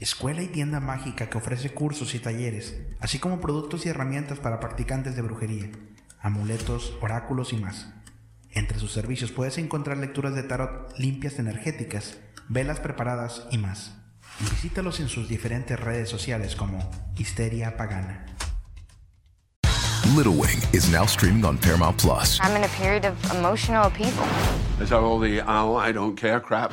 Escuela y tienda mágica que ofrece cursos y talleres, así como productos y herramientas para practicantes de brujería, amuletos, oráculos y más. Entre sus servicios puedes encontrar lecturas de tarot limpias energéticas, velas preparadas y más. Visítalos en sus diferentes redes sociales como Histeria Pagana. Little Wing is now streaming on Paramount Plus. I'm in a period of emotional upheaval. Is that all the oh, I don't care crap?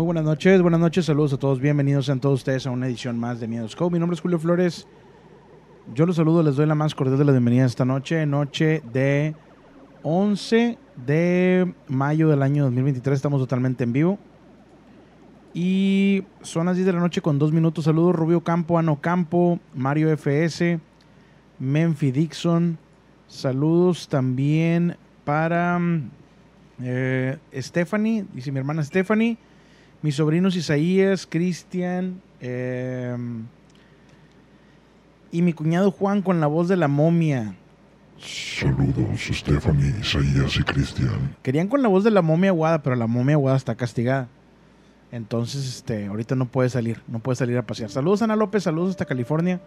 Muy buenas noches, buenas noches, saludos a todos, bienvenidos sean todos ustedes a una edición más de Miedos Co. Mi nombre es Julio Flores. Yo los saludo, les doy la más cordial de la bienvenida esta noche, noche de 11 de mayo del año 2023, estamos totalmente en vivo. Y son las 10 de la noche con dos minutos. Saludos Rubio Campo, Ano Campo, Mario FS, Menfi Dixon. Saludos también para eh, Stephanie, dice mi hermana Stephanie. Mis sobrinos Isaías, Cristian eh, y mi cuñado Juan con la voz de la momia. Saludos, Stephanie, Isaías y Cristian. Querían con la voz de la momia aguada, pero la momia aguada está castigada. Entonces, este, ahorita no puede salir, no puede salir a pasear. Saludos Ana López, saludos hasta California.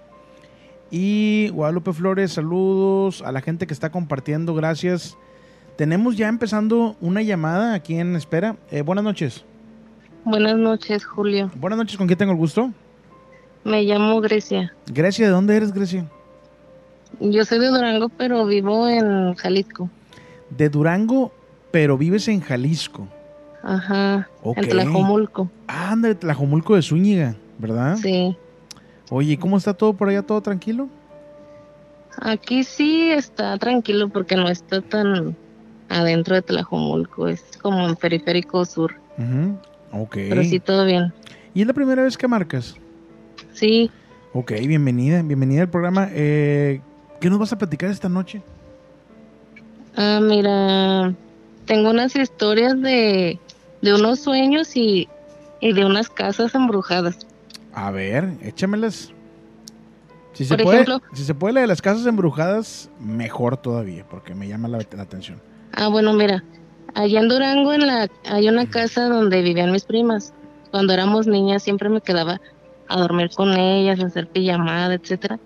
Y Guadalupe Flores, saludos a la gente que está compartiendo, gracias. Tenemos ya empezando una llamada aquí en espera. Eh, buenas noches. Buenas noches, Julio. Buenas noches, ¿con quién tengo el gusto? Me llamo Grecia. Grecia, ¿de dónde eres, Grecia? Yo soy de Durango, pero vivo en Jalisco. De Durango, pero vives en Jalisco. Ajá, Ok. en Tlajomulco. Ah, anda, de Tlajomulco de Zúñiga, ¿verdad? Sí. Oye, ¿y ¿cómo está todo por allá? ¿Todo tranquilo? Aquí sí está tranquilo porque no está tan adentro de Tlajomulco. Es como en Periférico Sur. Ujú, Ok. Pero sí, todo bien. ¿Y es la primera vez que marcas? Sí, Ok, bienvenida, bienvenida al programa. Eh, ¿Qué nos vas a platicar esta noche? ah, mira, tengo unas historias de, de unos sueños y, y de unas casas embrujadas. A ver, échamelas. Si se, puede, si se puede la de las casas embrujadas, mejor todavía, porque me llama la, la atención. Ah, bueno, mira, allá en Durango en la, hay una casa donde vivían mis primas. Cuando éramos niñas siempre me quedaba a dormir con ellas, a hacer pijamada, etcétera.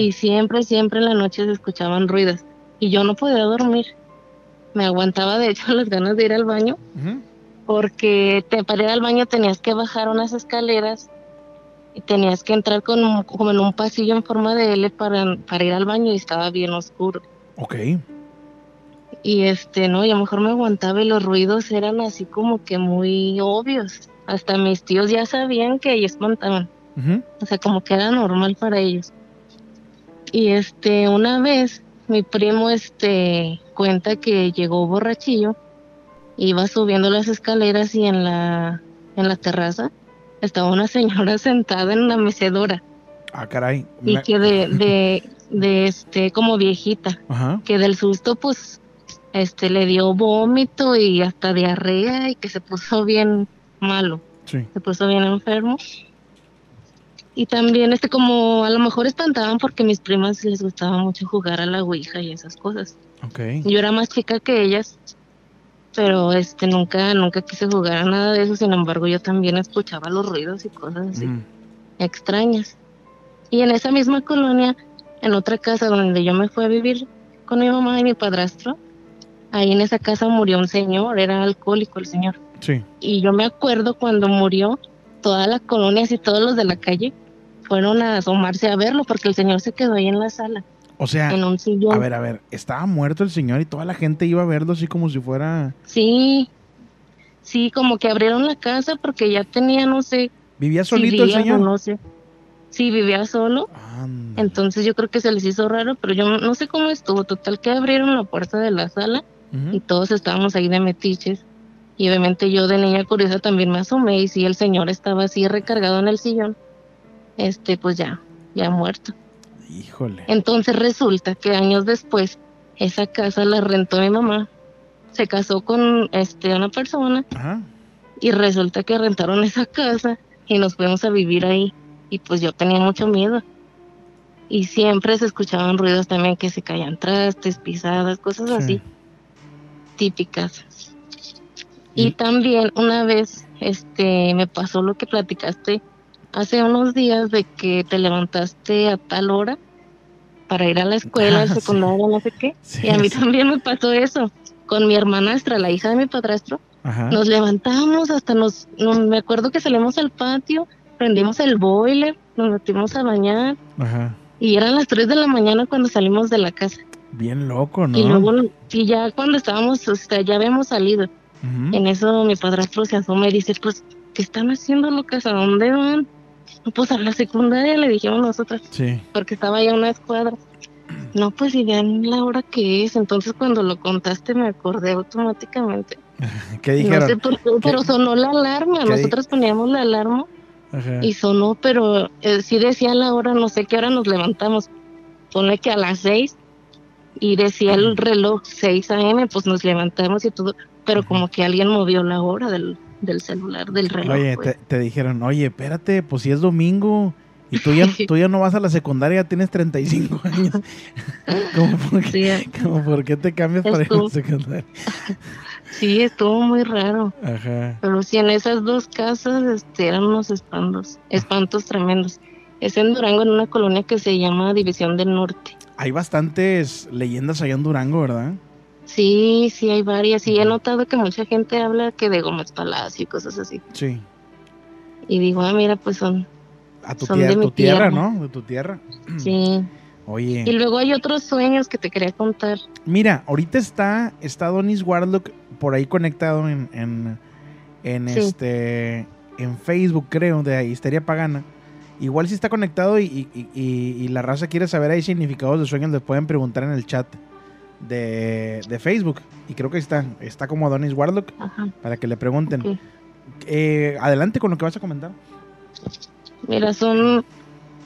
Y siempre, siempre en la noche se escuchaban ruidos. Y yo no podía dormir. Me aguantaba de hecho las ganas de ir al baño, porque te, para ir al baño tenías que bajar unas escaleras y tenías que entrar con, un- como en un pasillo en forma de L para, para ir al baño y estaba bien oscuro. Ok. Y este, no, y a lo mejor me aguantaba y los ruidos eran así como que muy obvios. Hasta mis tíos ya sabían que ellos espantaban. O sea, como que era normal para ellos. Y este, una vez mi primo este cuenta que llegó borrachillo, iba subiendo las escaleras y en la en la terraza estaba una señora sentada en una mecedora Ah, caray. y Me- que de, de, de este como viejita Ajá. que del susto pues este le dio vómito y hasta diarrea y que se puso bien malo, Sí. se puso bien enfermo. Y también, este, como a lo mejor espantaban porque mis primas les gustaba mucho jugar a la Ouija y esas cosas. Ok. Yo era más chica que ellas, pero este, nunca, nunca quise jugar a nada de eso. Sin embargo, yo también escuchaba los ruidos y cosas así Mm. extrañas. Y en esa misma colonia, en otra casa donde yo me fui a vivir con mi mamá y mi padrastro, ahí en esa casa murió un señor, era alcohólico el señor. Sí. Y yo me acuerdo cuando murió, toda la colonia, así todos los de la calle, fueron a asomarse a verlo porque el señor se quedó ahí en la sala, O sea, en un sillón. a ver, a ver, estaba muerto el señor y toda la gente iba a verlo así como si fuera... Sí, sí, como que abrieron la casa porque ya tenía, no sé, ¿Vivía si solito el señor? no sé. Sí, vivía solo. Anda. Entonces yo creo que se les hizo raro, pero yo no sé cómo estuvo. Total que abrieron la puerta de la sala y todos estábamos ahí de metiches. Y obviamente yo de niña curiosa también me asomé y si el señor estaba así recargado en el sillón, este pues ya, ya muerto. Híjole. Entonces resulta que años después esa casa la rentó mi mamá, se casó con este una persona Ajá. y resulta que rentaron esa casa y nos fuimos a vivir ahí y pues yo tenía mucho miedo y siempre se escuchaban ruidos también que se caían trastes, pisadas, cosas Sí. así típicas. Y Y- también una vez este me pasó lo que platicaste hace unos días de que te levantaste a tal hora para ir a la escuela, Ah, sí. secundaria, no sé qué. Sí, y a mí sí. también me pasó eso con mi hermanastra, la hija de mi padrastro. Ajá. Nos levantamos, hasta nos, no- me acuerdo que salimos al patio, prendimos el boiler, nos metimos a bañar Ajá. y eran las 3 de la mañana cuando salimos de la casa. Bien loco, ¿no? Y luego, y ya cuando estábamos, o sea, ya habíamos salido. En eso mi padrastro se asoma y dice, pues, ¿qué están haciendo, locas? ¿A dónde van? "No, Pues a la secundaria, le dijimos nosotras, Sí. porque estaba ya una escuadra. No, pues y vean la hora que es. Entonces cuando lo contaste me acordé automáticamente. ¿Qué No dijeron? sé por qué, pero sonó la alarma. Nosotras poníamos la alarma Ajá. y sonó, pero eh, sí decía la hora, no sé qué hora nos levantamos. Pone que a las seis y decía el reloj 6 a.m., pues nos levantamos y todo, pero como que alguien movió la hora del, del celular, del reloj. Oye, pues. te, te dijeron, oye, espérate, pues si es domingo y tú ya, tú ya no vas a la secundaria, tienes 35 años. ¿Cómo por qué, Sí, cómo por qué te cambias para ir a la Estuvo- secundaria? sí, estuvo muy raro. Ajá. Pero sí, en esas dos casas este, eran unos espantos, espantos tremendos. Es en Durango, en una colonia que se llama División del Norte. Hay bastantes leyendas allá en Durango, ¿verdad? Sí, sí, hay varias. Y he notado que mucha gente habla que de Gómez Palacio y cosas así. Sí. Y digo, ah, mira, pues son, A tu, Son de mi tu tierra, tierra. ¿no? De tu tierra. sí. Oye. Y luego hay otros sueños que te quería contar. Mira, ahorita está, está Donis Warlock por ahí conectado en, en, en Sí. este en Facebook, creo, de Histeria Pagana. Igual si está conectado y, y- y- y la raza quiere saber ahí significados de sueños, les pueden preguntar en el chat de, de Facebook. Y creo que está, está como Donis Warlock Ajá. para que le pregunten. Eh, adelante con lo que vas a comentar. Mira, son,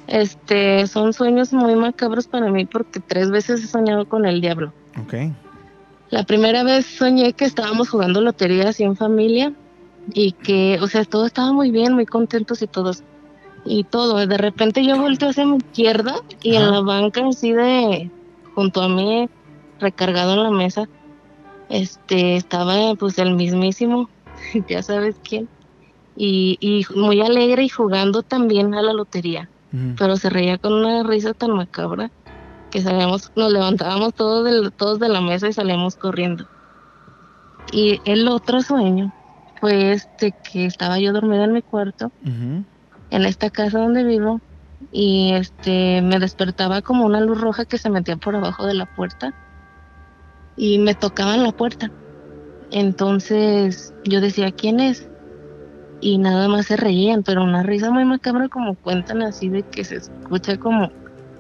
este, son sueños muy macabros para mí porque tres veces he soñado con el diablo. Ok. La primera vez soñé que estábamos jugando lotería así en familia y que, o sea, todo estaba muy bien, muy contentos y todos. Y todo, de repente yo volteo hacia mi izquierda y Ajá. en la banca así de, junto a mí, recargado en la mesa, este, estaba pues el mismísimo, ya sabes quién, y, y muy alegre y jugando también a la lotería pero se reía con una risa tan macabra que salíamos, nos levantábamos todos de, todos de la mesa y salíamos corriendo. Y el otro sueño fue este que estaba yo dormida en mi cuarto. En esta casa donde vivo, y este me despertaba como una luz roja que se metía por abajo de la puerta y me tocaba en la puerta. Entonces yo decía, ¿quién es? Y nada más se reían, pero una risa muy macabra como cuentan así de que se escucha como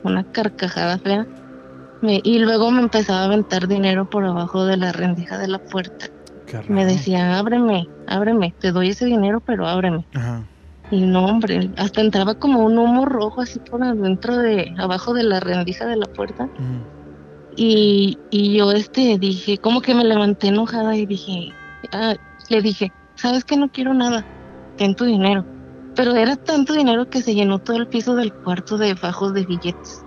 una carcajada fea. Me- y luego me empezaba a aventar dinero por abajo de la rendija de la puerta. Me decía, ábreme, ábreme, te doy ese dinero, pero ábreme. Ajá. Y no, hombre, hasta entraba como un humo rojo así por adentro de, abajo de la rendija de la puerta. Ujú. Y, y yo este dije, como que me levanté enojada y dije, ah, le dije, ¿sabes que no quiero nada? Ten tu dinero. pero era tanto dinero que se llenó todo el piso del cuarto de fajos de billetes.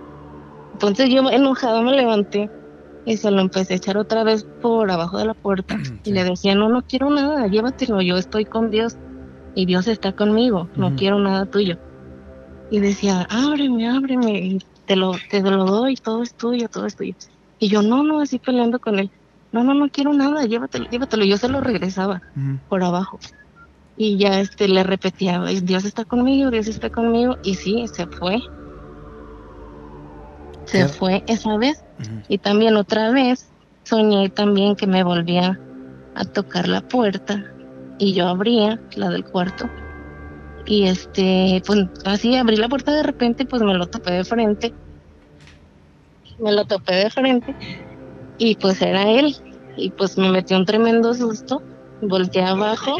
Entonces yo enojada me levanté y se lo empecé a echar otra vez por abajo de la puerta y le decía, no, no quiero nada, llévatelo, yo estoy con Dios y Dios está conmigo, no quiero nada tuyo. Y decía, ábreme, ábreme, y te lo, te lo doy, todo es tuyo, todo es tuyo. Y yo, no, no, así peleando con él, no, no, no quiero nada, llévatelo, llévatelo. Yo se lo regresaba por abajo. Y ya este le repetía, Dios está conmigo, Dios está conmigo, y sí, se fue. Se fue esa vez. Y también otra vez soñé también que me volvía a tocar la puerta y yo abría la del cuarto. Y este pues así abrí la puerta de repente pues me lo topé de frente. Me lo topé de frente y pues era él. Y pues me metió un tremendo susto. Volteé abajo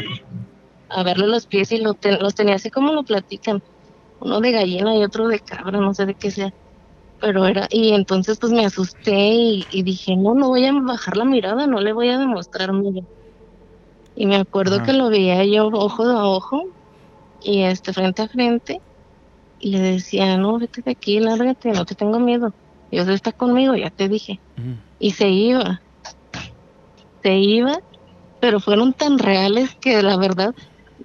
a verle los pies y los tenía así como lo platican. Uno de gallina y otro de cabra no sé de qué sea. Pero era y entonces pues me asusté y, dije no no voy a bajar la mirada no le voy a demostrar miedo y me acuerdo que lo veía yo ojo a ojo y este frente a frente y le decía, no, vete de aquí, lárgate, no te tengo miedo. Dios está conmigo, ya te dije. Y se iba. Se iba, pero fueron tan reales que la verdad,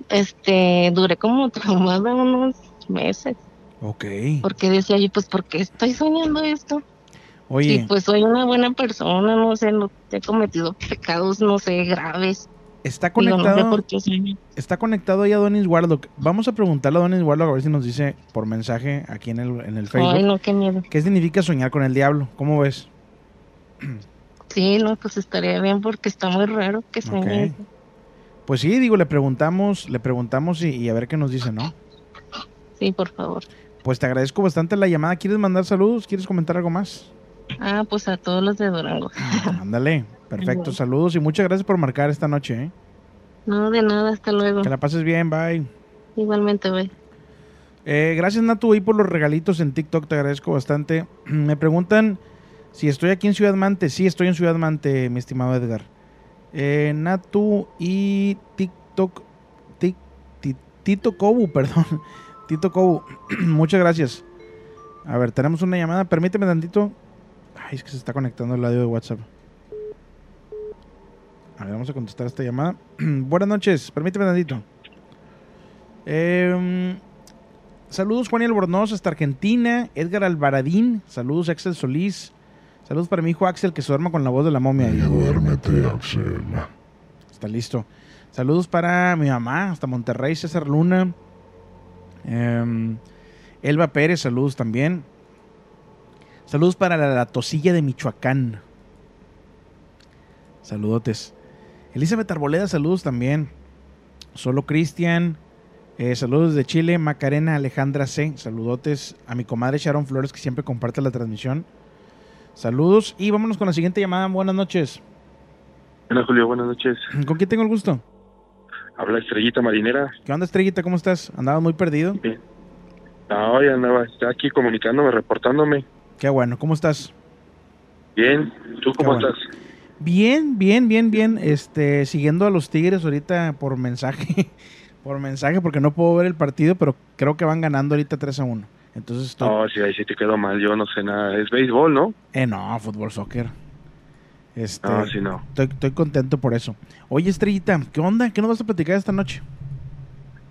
este, duré como traumada unos meses. Ok. Porque decía yo, pues, ¿por qué estoy soñando esto? Oye. Y pues soy una buena persona, no sé, no he cometido pecados, no sé, graves. Está conectado. está conectado ahí a Donis Warlock. Vamos a preguntarle a Donis Warlock a ver si nos dice por mensaje aquí en el, en el Facebook. Ay, no, qué miedo. ¿Qué significa soñar con el diablo? ¿Cómo ves? Sí, no, pues estaría bien porque está muy raro que sueñe. Pues sí, digo, le preguntamos, le preguntamos y, y, a ver qué nos dice, ¿no? Sí, por favor. Pues te agradezco bastante la llamada. ¿Quieres mandar saludos? ¿Quieres comentar algo más? Ah, pues a todos los de Durango. ándale. Perfecto, saludos y muchas gracias por marcar esta noche. ¿eh? No, de nada, hasta luego. Que la pases bien, bye. Igualmente, bye. Eh, gracias, Natu, y por los regalitos en TikTok, te agradezco bastante. Me preguntan si estoy aquí en Ciudad Mante. Sí, estoy en Ciudad Mante, mi estimado Edgar. Eh, Natu y TikTok, Tito Kobu, perdón. Tito Kobu, muchas gracias. A ver, tenemos una llamada. Permíteme tantito. Ay, es que se está conectando el audio de WhatsApp. A ver, vamos a contestar esta llamada. Buenas noches, permíteme tantito. Em, saludos Juan Albornoz hasta Argentina. Edgar Alvaradín. Saludos Axel Solís. Saludos para mi hijo Axel que se duerma con la voz de la momia. Duérmete, Axel. Está listo. Saludos para mi mamá hasta Monterrey, César Luna. Em, Elba Pérez, saludos también. Saludos para la tosilla de Michoacán. Saludotes. Elizabeth Arboleda, saludos también. Solo Cristian, eh, saludos de Chile. Macarena Alejandra C, saludotes a mi comadre Sharon Flores que siempre comparte la transmisión. Saludos y vámonos con la siguiente llamada. Buenas noches. Hola Julio, buenas noches. ¿Con quién tengo el gusto? Habla Estrellita Marinera. ¿Qué onda Estrellita? ¿Cómo estás? ¿Andabas muy perdido? Bien. No, ya andaba aquí comunicándome, reportándome. Qué bueno, ¿cómo estás? Bien, ¿tú cómo estás? Bien, bien, bien, bien. Este, siguiendo a los Tigres ahorita por mensaje, por mensaje, porque no puedo ver el partido, pero creo que van ganando ahorita 3 a 1. Entonces estoy... No, si ahí sí te quedó mal, yo no sé nada. Es béisbol, ¿no? Eh, no, fútbol, soccer. Este, no, sí, no. Estoy, estoy contento por eso. Oye, Estrellita, ¿qué onda? ¿Qué nos vas a platicar esta noche?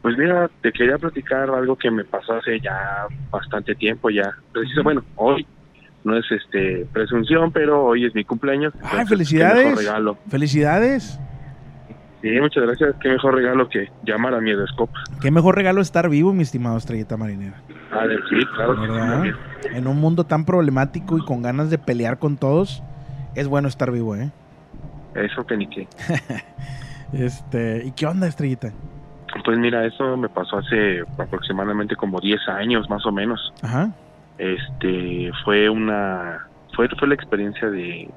Pues mira, te quería platicar algo que me pasó hace ya bastante tiempo ya. Preciso, bueno, hoy no es este presunción, pero hoy es mi cumpleaños. ¡Ay, felicidades! regalo. ¡Felicidades! Sí, muchas gracias. Qué mejor regalo que llamar a mi Edescopa. Qué mejor regalo estar vivo, mi estimado Estrellita Marinera. Ah, sí, claro. en un mundo tan problemático y con ganas de pelear con todos, es bueno estar vivo, ¿eh? Eso que ni qué. este, ¿y qué onda, Estrellita? Pues mira, eso me pasó hace aproximadamente como 10 años, más o menos. Ajá este fue una fue fue la experiencia de,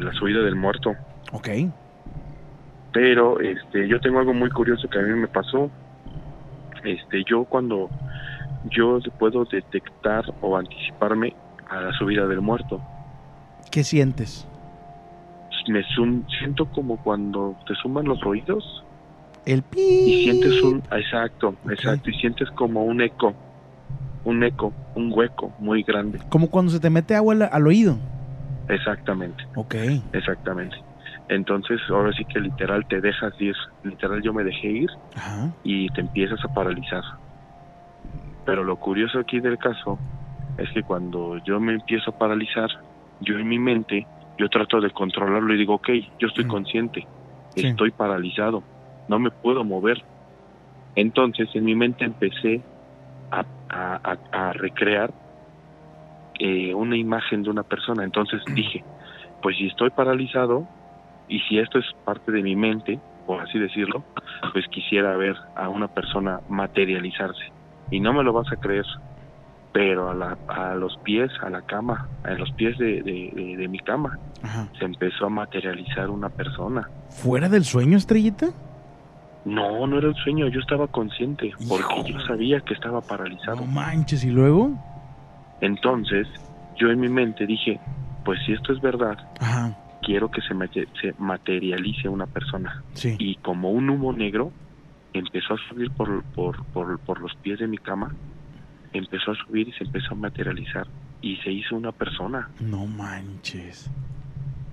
la subida del muerto. Ok. Pero este yo tengo algo muy curioso que a mí me pasó. Este yo cuando yo puedo detectar o anticiparme a la subida del muerto. Qué sientes me siento como cuando te suman los oídos. El pi. Y sientes un, exacto, exacto, y sientes como un eco, un eco, un hueco muy grande. Como cuando se te mete agua al, al oído. Exactamente. Ok. Exactamente. Entonces, ahora sí que literal te dejas ir. Literal, yo me dejé ir Ajá. y te empiezas a paralizar. Pero lo curioso aquí del caso es que cuando yo me empiezo a paralizar, yo en mi mente, yo trato de controlarlo y digo, ok, yo estoy consciente, Sí. estoy paralizado, no me puedo mover. Entonces, en mi mente empecé a, a- a- a recrear eh, una imagen de una persona. Entonces dije, pues si estoy paralizado y si esto es parte de mi mente, por así decirlo, pues quisiera ver a una persona materializarse. Y no me lo vas a creer, pero a, la, a los pies, a la cama, a los pies de, de- de- de mi cama, Ajá. se empezó a materializar una persona. ¿Fuera del sueño, estrellita? No, no era un sueño, yo estaba consciente, porque yo sabía que estaba paralizado. No manches, ¿y luego? Entonces, yo en mi mente dije, pues si esto es verdad, Ajá. quiero que se, mate- se materialice una persona. Sí. Y como un humo negro empezó a subir por, por, por, por los pies de mi cama, empezó a subir y se empezó a materializar. Y se hizo una persona. No manches.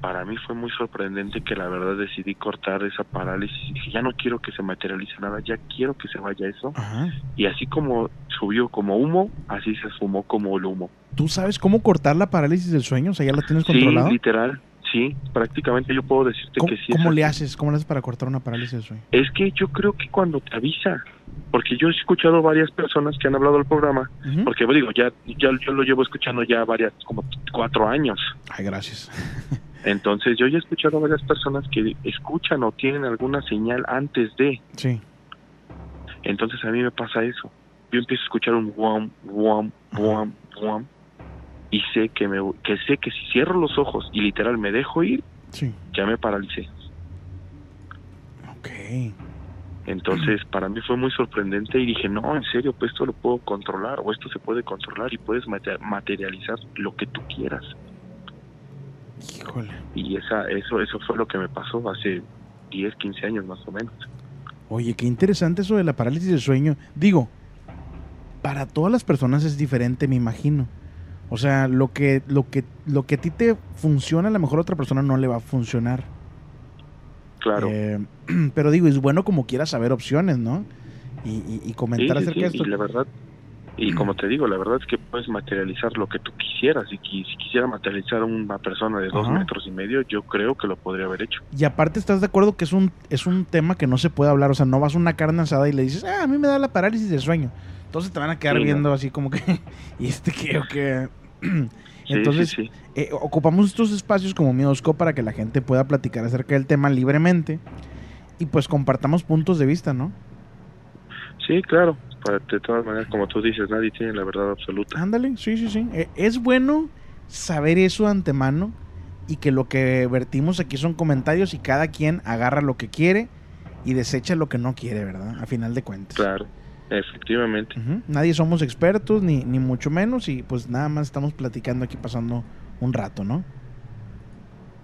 Para mí fue muy sorprendente que la verdad decidí cortar esa parálisis. Dije, ya no quiero que se materialice nada, ya quiero que se vaya eso. Ajá. Y así como subió como humo, así se sumó como el humo. ¿Tú sabes cómo cortar la parálisis del sueño? O sea, ¿ya la tienes controlada? Sí, literal, sí, prácticamente yo puedo decirte ¿Cómo, que sí. cómo le haces? ¿Cómo le haces para cortar una parálisis del sueño? Es que yo creo que cuando te avisa, porque yo he escuchado varias personas que han hablado del programa, Ujú. porque pues, digo, ya, ya yo lo llevo escuchando ya varias, como cuatro años. Ay, gracias. Entonces yo ya he escuchado a varias personas que escuchan o tienen alguna señal antes de. Sí. Entonces a mí me pasa eso. Yo empiezo a escuchar un wom, wom, wom, wom, y sé que me, que sé que si cierro los ojos y literal me dejo ir, Sí. ya me paralicé. Ok. Entonces, para mí fue muy sorprendente y dije, no, en serio, pues esto lo puedo controlar o esto se puede controlar y puedes mate- materializar lo que tú quieras. Híjole. Y esa, eso, eso fue lo que me pasó hace 10, 15 años más o menos. Oye, qué interesante eso de la parálisis del sueño. Digo, para todas las personas es diferente, me imagino. O sea, lo que, lo que, lo que a ti te funciona, a lo mejor a otra persona no le va a funcionar. Claro. Eh, pero digo, es bueno como quieras saber opciones, ¿no? Y, y- comentar sí, acerca sí, de esto. y la verdad, y como te digo, la verdad es que puedes materializar lo que tú quisieras. Y si quisiera materializar a una persona de dos Ajá. metros y medio, yo creo que lo podría haber hecho. Y aparte estás de acuerdo que es un, es un tema que no se puede hablar. O sea, no vas a una carne asada y le dices, ah, a mí me da la parálisis del sueño. Entonces te van a quedar Sí, no. viendo así como que, ¿y este qué o qué? Entonces, sí, sí. eh, ocupamos estos espacios como Miedosco para que la gente pueda platicar acerca del tema libremente y pues compartamos puntos de vista, ¿no? Sí, claro. De todas maneras, como tú dices, nadie tiene la verdad absoluta. Ándale, sí, sí, sí. Eh, es bueno saber eso de antemano y que lo que vertimos aquí son comentarios y cada quien agarra lo que quiere y desecha lo que no quiere, ¿verdad? A final de cuentas. Claro, efectivamente. Nadie somos expertos, ni, ni mucho menos, y pues nada más estamos platicando aquí pasando un rato, ¿no?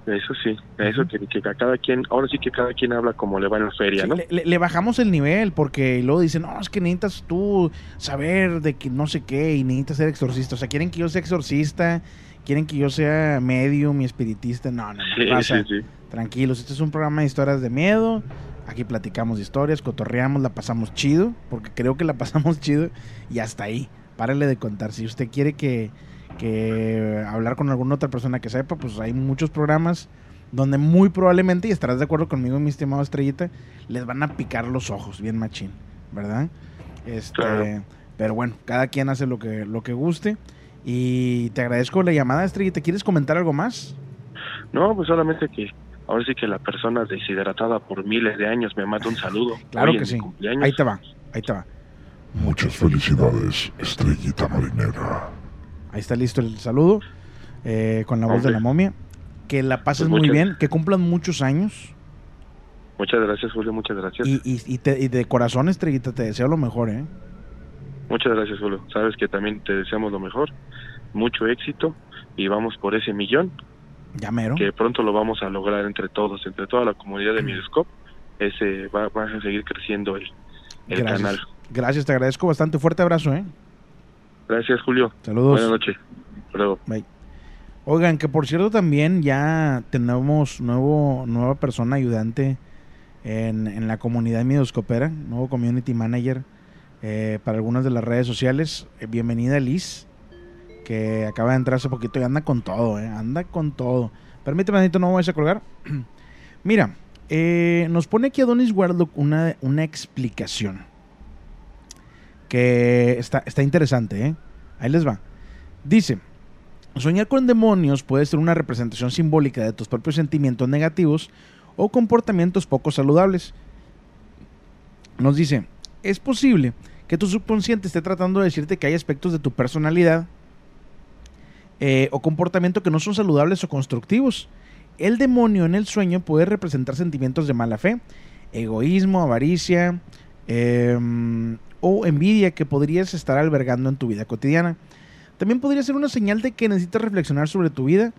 Eso sí, eso que, que cada quien, ahora sí que cada quien habla como le va en la feria, Sí, ¿no? le, bajamos el nivel porque luego dicen, no, es que necesitas tú saber de que no sé qué y necesitas ser exorcista. O sea, quieren que yo sea exorcista, quieren que yo sea medium y espiritista. No, no, no. Sí, pasa. sí, sí. Tranquilos, este es un programa de historias de miedo. Aquí platicamos historias, cotorreamos, la pasamos chido, porque creo que la pasamos chido y hasta ahí. Párale de contar. Si usted quiere que, que hablar con alguna otra persona que sepa, pues hay muchos programas donde muy probablemente, y estarás de acuerdo conmigo, mi estimado Estrellita, les van a picar los ojos, bien machín, ¿verdad? Este, Claro. Pero bueno, cada quien hace lo que, lo que guste. Y te agradezco la llamada, Estrellita. ¿Quieres comentar algo más? No, pues solamente que ahora sí que la persona deshidratada por miles de años me manda un saludo. Claro que sí. cumpleaños. Ahí te va, ahí te va. Muchas felicidades, estrellita marinera. Ahí está listo el saludo eh, con la voz de la momia. Que la pases Pues muy muchas- bien, que cumplan muchos años. Muchas gracias, Julio, muchas gracias. Y, y, y te- y de corazón, Estrellita, te deseo lo mejor, ¿eh? Muchas gracias, Julio. Sabes que también te deseamos lo mejor, mucho éxito y vamos por ese millón Ya mero. que pronto lo vamos a lograr entre todos, entre toda la comunidad de Mirescope. ese va, va a seguir creciendo el, el Gracias. canal. Gracias, te agradezco bastante. Fuerte abrazo, ¿eh? Gracias, Julio. Saludos. Buenas noches. Hasta luego. Bye. Oigan, que por cierto también ya tenemos nuevo, nueva persona ayudante en, en la comunidad Midoscopera, nuevo community manager eh, para algunas de las redes sociales. Eh, bienvenida Liz, que acaba de entrar hace poquito y anda con todo, eh, anda con todo. Permíteme, Anito, no me vayas a colgar. Mira, eh, nos pone aquí Adonis Warlock una, una explicación que está, está interesante, ¿eh? Ahí les va. Dice, soñar con demonios puede ser una representación simbólica de tus propios sentimientos negativos o comportamientos poco saludables. Nos dice, es posible que tu subconsciente esté tratando de decirte que hay aspectos de tu personalidad eh, o comportamiento que no son saludables o constructivos. El demonio en el sueño puede representar sentimientos de mala fe, egoísmo, avaricia em, o envidia que podrías estar albergando en tu vida cotidiana. También podría ser una señal de que necesitas reflexionar sobre tu vida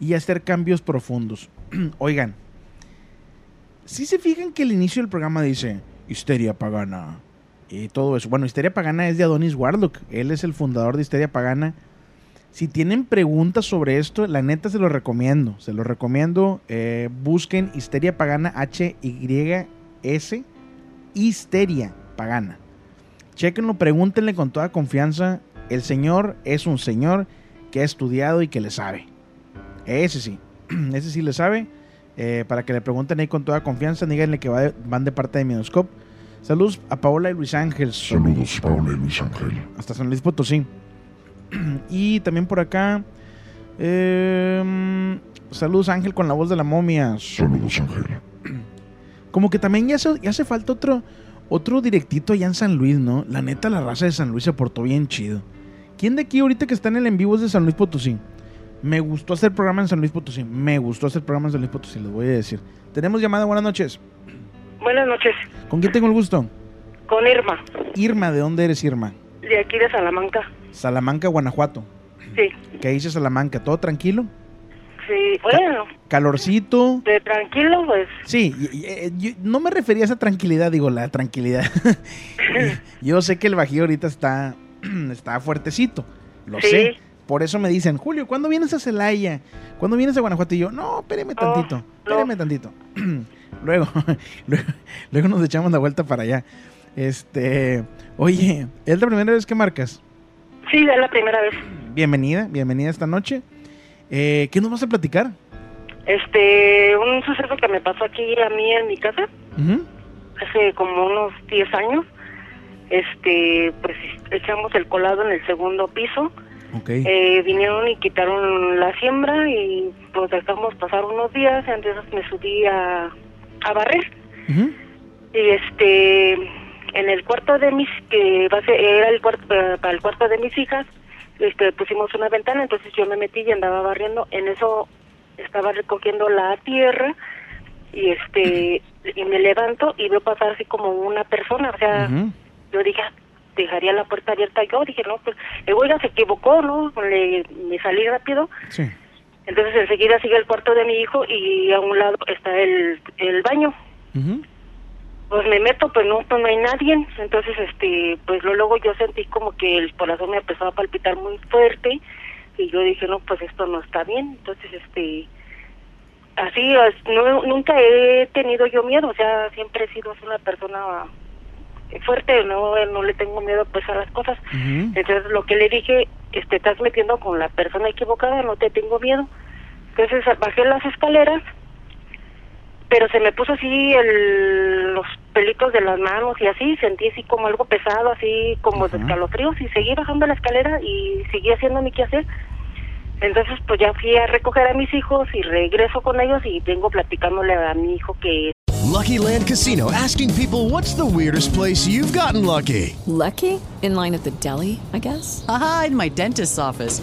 y hacer cambios profundos. Oigan, si se fijan que el inicio del programa dice Histeria Pagana y todo eso. Bueno, Histeria Pagana es de Adonis Warlock. Él es el fundador de Histeria Pagana. Si tienen preguntas sobre esto, la neta se lo recomiendo. Se lo recomiendo. Eh, busquen Histeria Pagana H-Y-S. Histeria Pagana. Chequenlo, pregúntenle con toda confianza. El señor es un señor que ha estudiado y que le sabe. Ese sí. Ese sí le sabe. Eh, para que le pregunten ahí con toda confianza, díganle que va de- van de parte de Minoscope. Saludos a Paola y Luis Ángel. Saludos, Paula y Luis Ángel. Hasta San Luis Potosí. y también por acá. eh, saludos Ángel con la voz de la momia. Saludos, Ángel. Como que también ya hace, ya hace falta otro, otro directito allá en San Luis, ¿no? La neta, la raza de San Luis se portó bien chido. ¿Quién de aquí ahorita que está en el en vivo es de San Luis Potosí? Me gustó hacer programa en San Luis Potosí. Me gustó hacer programa en San Luis Potosí, les voy a decir. Tenemos llamada, buenas noches. Buenas noches, ¿Con quién tengo el gusto? con Irma, Irma, ¿de dónde eres Irma? De aquí de Salamanca. Salamanca, Guanajuato. Sí, ¿Qué dice Salamanca? ¿Todo tranquilo? sí, bueno, ¿Calorcito? de tranquilo, pues, Sí, eh, yo no me refería a esa tranquilidad, digo, la tranquilidad. yo sé que el Bajío ahorita está, está fuertecito, lo Sí. sé. Por eso me dicen, Julio, ¿cuándo vienes a Celaya? ¿Cuándo vienes a Guanajuato? Y yo, no, espéreme tantito, espéreme tantito. luego, luego, luego nos echamos la vuelta para allá. Este, oye, ¿es la primera vez que marcas? sí, es la primera vez. Bienvenida, bienvenida esta noche. Eh, ¿Qué nos vas a platicar? Este, un suceso que me pasó aquí a mí en mi casa, hace como unos 10 años. Este, pues echamos el colado en el segundo piso. Ok. Eh, vinieron y quitaron la siembra y pues dejamos pasar unos días. Entonces me subí a, a barrer. Y este, en el cuarto de mis, que va a ser- era el cuarto, para, para el cuarto de mis hijas, este, pusimos una ventana, entonces yo me metí y andaba barriendo. En eso estaba recogiendo la tierra y este, y me levanto y veo pasar así como una persona, o sea, yo dije, "Ah, dejaría la puerta abierta yo, dije, no, pues, el oiga se equivocó, ¿no? Le, me salí rápido, Sí. entonces enseguida sigue el cuarto de mi hijo y a un lado está el, el baño Ujú. Pues me meto pues no pues no hay nadie. Entonces este pues luego yo sentí como que el corazón me empezó a palpitar muy fuerte y yo dije no pues esto no está bien entonces este así no, nunca he tenido yo miedo o sea siempre he sido una persona fuerte no no le tengo miedo pues a las cosas. Entonces lo que le dije este estás metiendo con la persona equivocada no te tengo miedo entonces bajé las escaleras pero se me puso así el, los pelitos de las manos y así, sentí así como algo pesado, así como de escalofríos y seguí bajando la escalera y seguí haciendo mi quehacer. Entonces pues ya fui a recoger a mis hijos y regreso con ellos y vengo platicándole a mi hijo que Lucky Land Casino asking people what's the weirdest place you've gotten lucky? Lucky? In line at the deli, I guess? Aha, in my dentist's office.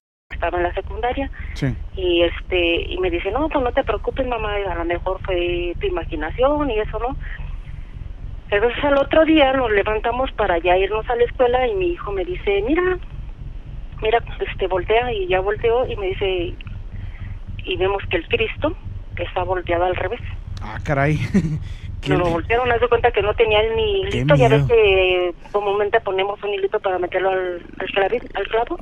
Estaba en la secundaria Sí. y este y me dice, no, pues no te preocupes, mamá, a lo mejor fue tu imaginación y eso, ¿no? Entonces al otro día nos levantamos para ya irnos a la escuela y mi hijo me dice, mira, mira, este voltea y ya volteó y me dice, y vemos que el Cristo está volteado al revés. Ah, caray. Nos lo voltearon, haz de cuenta que no tenía ni hilito, ya ves que comúnmente ponemos un hilito para meterlo al, al, al clavo.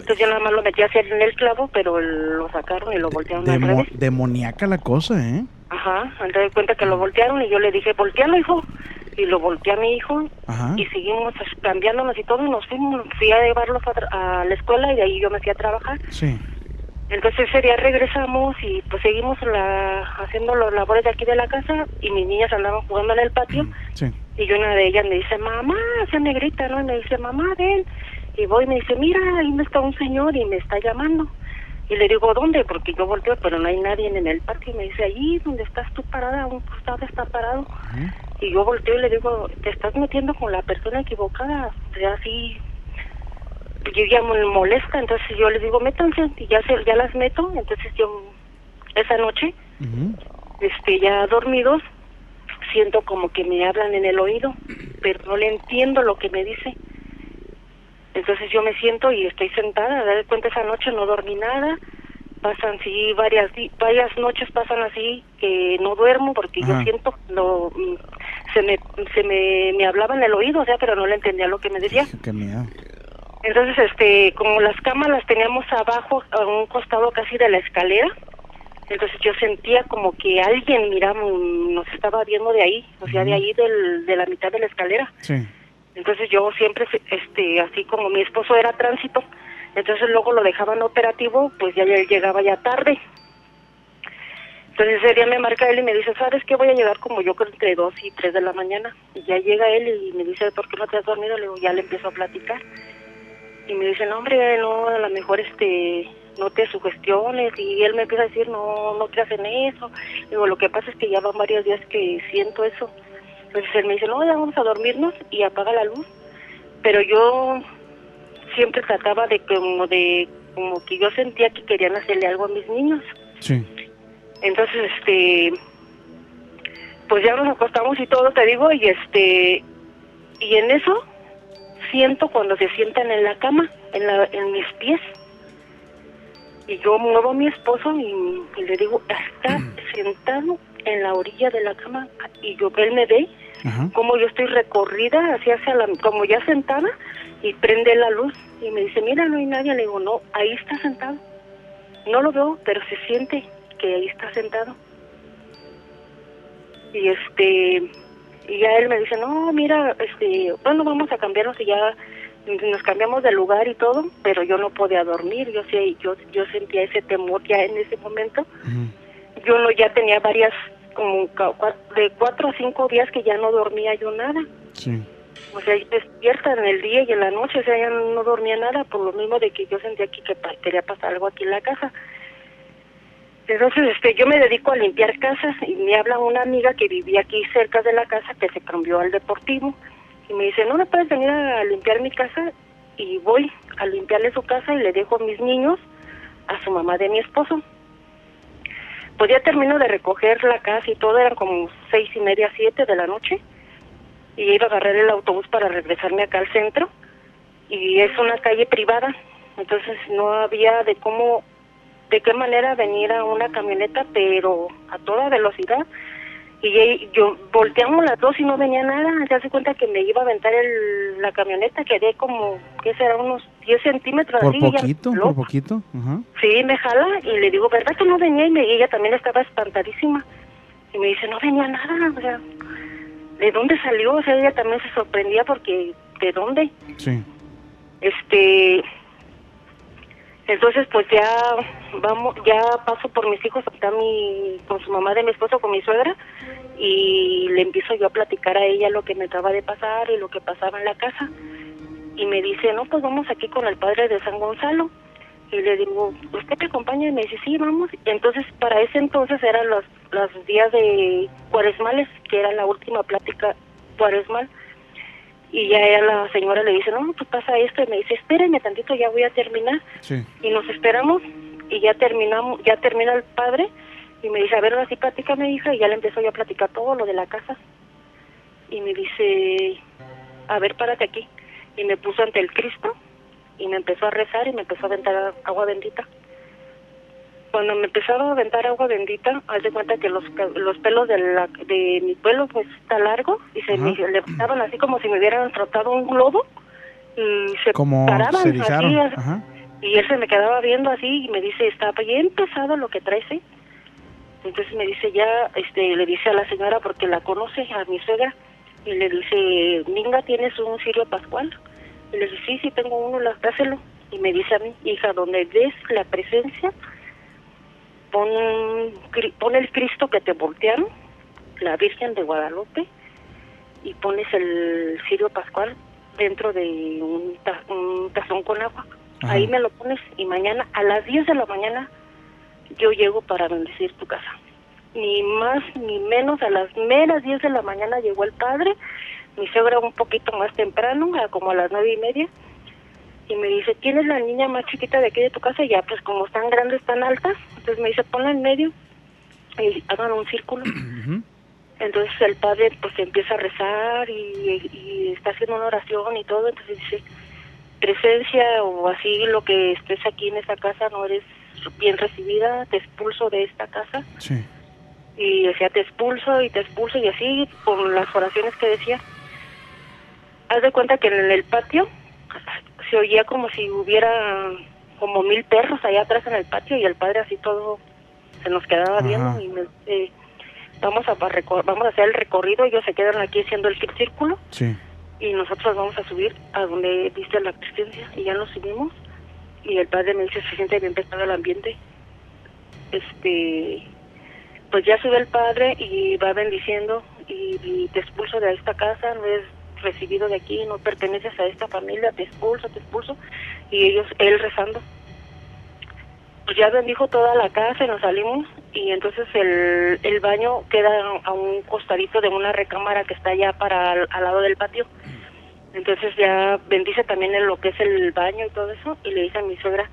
Entonces yo nada más lo metí hacia en el clavo, pero lo sacaron y lo voltearon al Demo- demoníaca la cosa, ¿eh? Ajá, entonces de cuenta que lo voltearon y yo le dije, voltealo hijo. Y lo volteé a mi hijo Ajá. y seguimos cambiándonos y todo y nos fuimos. Fui a llevarlos a, a la escuela y de ahí yo me fui a trabajar. Sí. Entonces ese día regresamos y pues seguimos la, haciendo los labores de aquí de la casa y mis niñas andaban jugando en el patio Sí. y una de ellas me dice, mamá, se me grita, ¿no? Y me dice, mamá, ven. Y voy y me dice, mira, ahí me está un señor y me está llamando. Y le digo, ¿dónde? Porque yo volteo, pero no hay nadie en el patio. Y me dice, allí donde estás tú parada, un costado está parado. Y yo volteo y le digo, te estás metiendo con la persona equivocada. O sea, así, yo ya me molesta. Entonces yo les digo, métanse. Y ya, se, ya las meto. Entonces yo, esa noche, este ya dormidos, siento como que me hablan en el oído, pero no le entiendo lo que me dice. Entonces yo me siento y estoy sentada, de cuenta esa noche no dormí nada, pasan sí varias varias noches pasan así que no duermo porque yo siento no mm, se me se me, me hablaba en el oído, o sea, pero no le entendía lo que me decía. Qué miedo. Entonces, este, como las camas las teníamos abajo, a un costado casi de la escalera, entonces yo sentía como que alguien, mira, mm, nos estaba viendo de ahí, o sea, de ahí del, de la mitad de la escalera. Sí. Entonces yo siempre, este, así como mi esposo era tránsito, entonces luego lo dejaban operativo, pues ya él llegaba ya tarde. Entonces ese día me marca él y me dice, ¿sabes qué? Voy a llegar como yo creo entre 2 y 3 de la mañana. Y ya llega él y me dice, ¿por qué no te has dormido? Le digo, ya le empiezo a platicar. Y me dice, no, hombre, no, a lo mejor este, no te sugestiones. Y él me empieza a decir, no, no creas en eso. Digo, lo que pasa es que ya van varios días que siento eso. Entonces él me dice, no, ya vamos a dormirnos y apaga la luz. Pero yo siempre trataba de como de como que yo sentía que querían hacerle algo a mis niños. Sí. Entonces, este, pues ya nos acostamos y todo, te digo, y este, y en eso siento cuando se sientan en la cama, en, la, en mis pies. Y yo muevo a mi esposo y, y le digo, está sentado en la orilla de la cama y yo él me ve como yo estoy recorrida hacia hacia la como ya sentada y prende la luz y me dice mira no hay nadie le digo no ahí está sentado no lo veo pero se siente que ahí está sentado. Y este y ya él me dice no mira este bueno vamos a cambiarnos y ya nos cambiamos de lugar y todo pero yo no podía dormir yo sí yo yo sentía ese temor ya en ese momento. Yo no ya tenía varias como de cuatro a cinco días que ya no dormía yo nada Sí. o sea, despierta en el día y en la noche, o sea, ya no dormía nada por lo mismo de que yo sentía aquí que quería pasar algo aquí en la casa. Entonces, este, yo me dedico a limpiar casas y me habla una amiga que vivía aquí cerca de la casa que se cambió al deportivo y me dice, ¿no me puedes venir a limpiar mi casa? Y voy a limpiarle su casa y le dejo a mis niños a su mamá de mi esposo. Pues ya termino de recoger la casa y todo, eran como seis y media, siete de la noche y iba a agarrar el autobús para regresarme acá al centro y es una calle privada entonces no había de cómo de qué manera venir a una camioneta pero a toda velocidad y yo volteamos las dos y no venía nada se hace cuenta que me iba a aventar el, la camioneta quedé como qué será unos 10 centímetros Por así poquito, por poquito. Sí, me jala y le digo, ¿verdad que no venía? Y, me- y ella también estaba espantadísima. Y me dice, no venía nada, o sea, ¿de dónde salió? O sea, ella también se sorprendía porque, ¿de dónde? Sí. Este, Entonces, pues ya vamos, ya paso por mis hijos, está mi, con su mamá de mi esposo, con mi suegra, y le empiezo yo a platicar a ella lo que me acaba de pasar y lo que pasaba en la casa. Y me dice, no, pues vamos aquí con el padre de San Gonzalo. Y le digo, ¿usted te acompaña? Y me dice, sí, vamos. Entonces, para ese entonces eran los, los días de cuaresmales, que era la última plática cuaresmal. Y ya la señora le dice, no, pues pasa esto. Y me dice, espérenme tantito, ya voy a terminar. Sí. Y nos esperamos y ya terminamos, ya termina el padre. Y me dice, a ver, ahora sí platícame, hija. Y ya le empezó yo a platicar todo lo de la casa. Y me dice, a ver, párate aquí. Y me puso ante el Cristo y me empezó a rezar y me empezó a aventar agua bendita. Cuando me empezaron a aventar agua bendita, haz de cuenta que los, los pelos de, la, de mi pelo pues está largo y se me levantaban así como si me hubieran frotado un globo y se Como paraban se así, Ajá. y él se me quedaba viendo así y me dice, está bien pesado lo que traes, ¿eh?". Entonces me dice ya, este, le dice a la señora porque la conoce, a mi suegra, y le dice, Minga, ¿tienes un cirio pascual? Y le dice, sí, sí, tengo uno, dáselo. Y me dice a mí, hija, donde ves la presencia, pon, pon el Cristo que te voltearon, la Virgen de Guadalupe, y pones el cirio pascual dentro de un, ta- un tazón con agua. Ajá. Ahí me lo pones y mañana a las 10 de la mañana yo llego para bendecir tu casa. Ni más ni menos, a las meras 10 de la mañana llegó el padre, mi suegra un poquito más temprano, como a las nueve y media, y me dice, ¿tienes la niña más chiquita de aquí de tu casa? Y ya, pues como están grandes, tan altas, entonces me dice, ponla en medio y hagan un círculo. Entonces el padre pues empieza a rezar y, y está haciendo una oración y todo, entonces dice, presencia o así lo que estés aquí en esta casa no eres bien recibida, te expulso de esta casa. Sí. Y decía, te expulso y te expulso y así con las oraciones que decía. Haz de cuenta que en el patio se oía como si hubiera como mil perros allá atrás en el patio y el padre así todo se nos quedaba Ajá. viendo y me dice, vamos a, vamos a hacer el recorrido, ellos se quedan aquí haciendo el círculo Sí. y nosotros vamos a subir a donde viste la presencia y ya nos subimos y el padre me dice se siente bien pesado el ambiente este pues ya sube el padre y va bendiciendo y, y te expulso de esta casa no es recibido de aquí no perteneces a esta familia te expulso te expulso y ellos él rezando. Pues ya bendijo toda la casa y nos salimos y entonces el, el baño queda a un costadito de una recámara que está allá para al, al lado del patio. Entonces ya bendice también en lo que es el baño y todo eso y le dice a mi suegra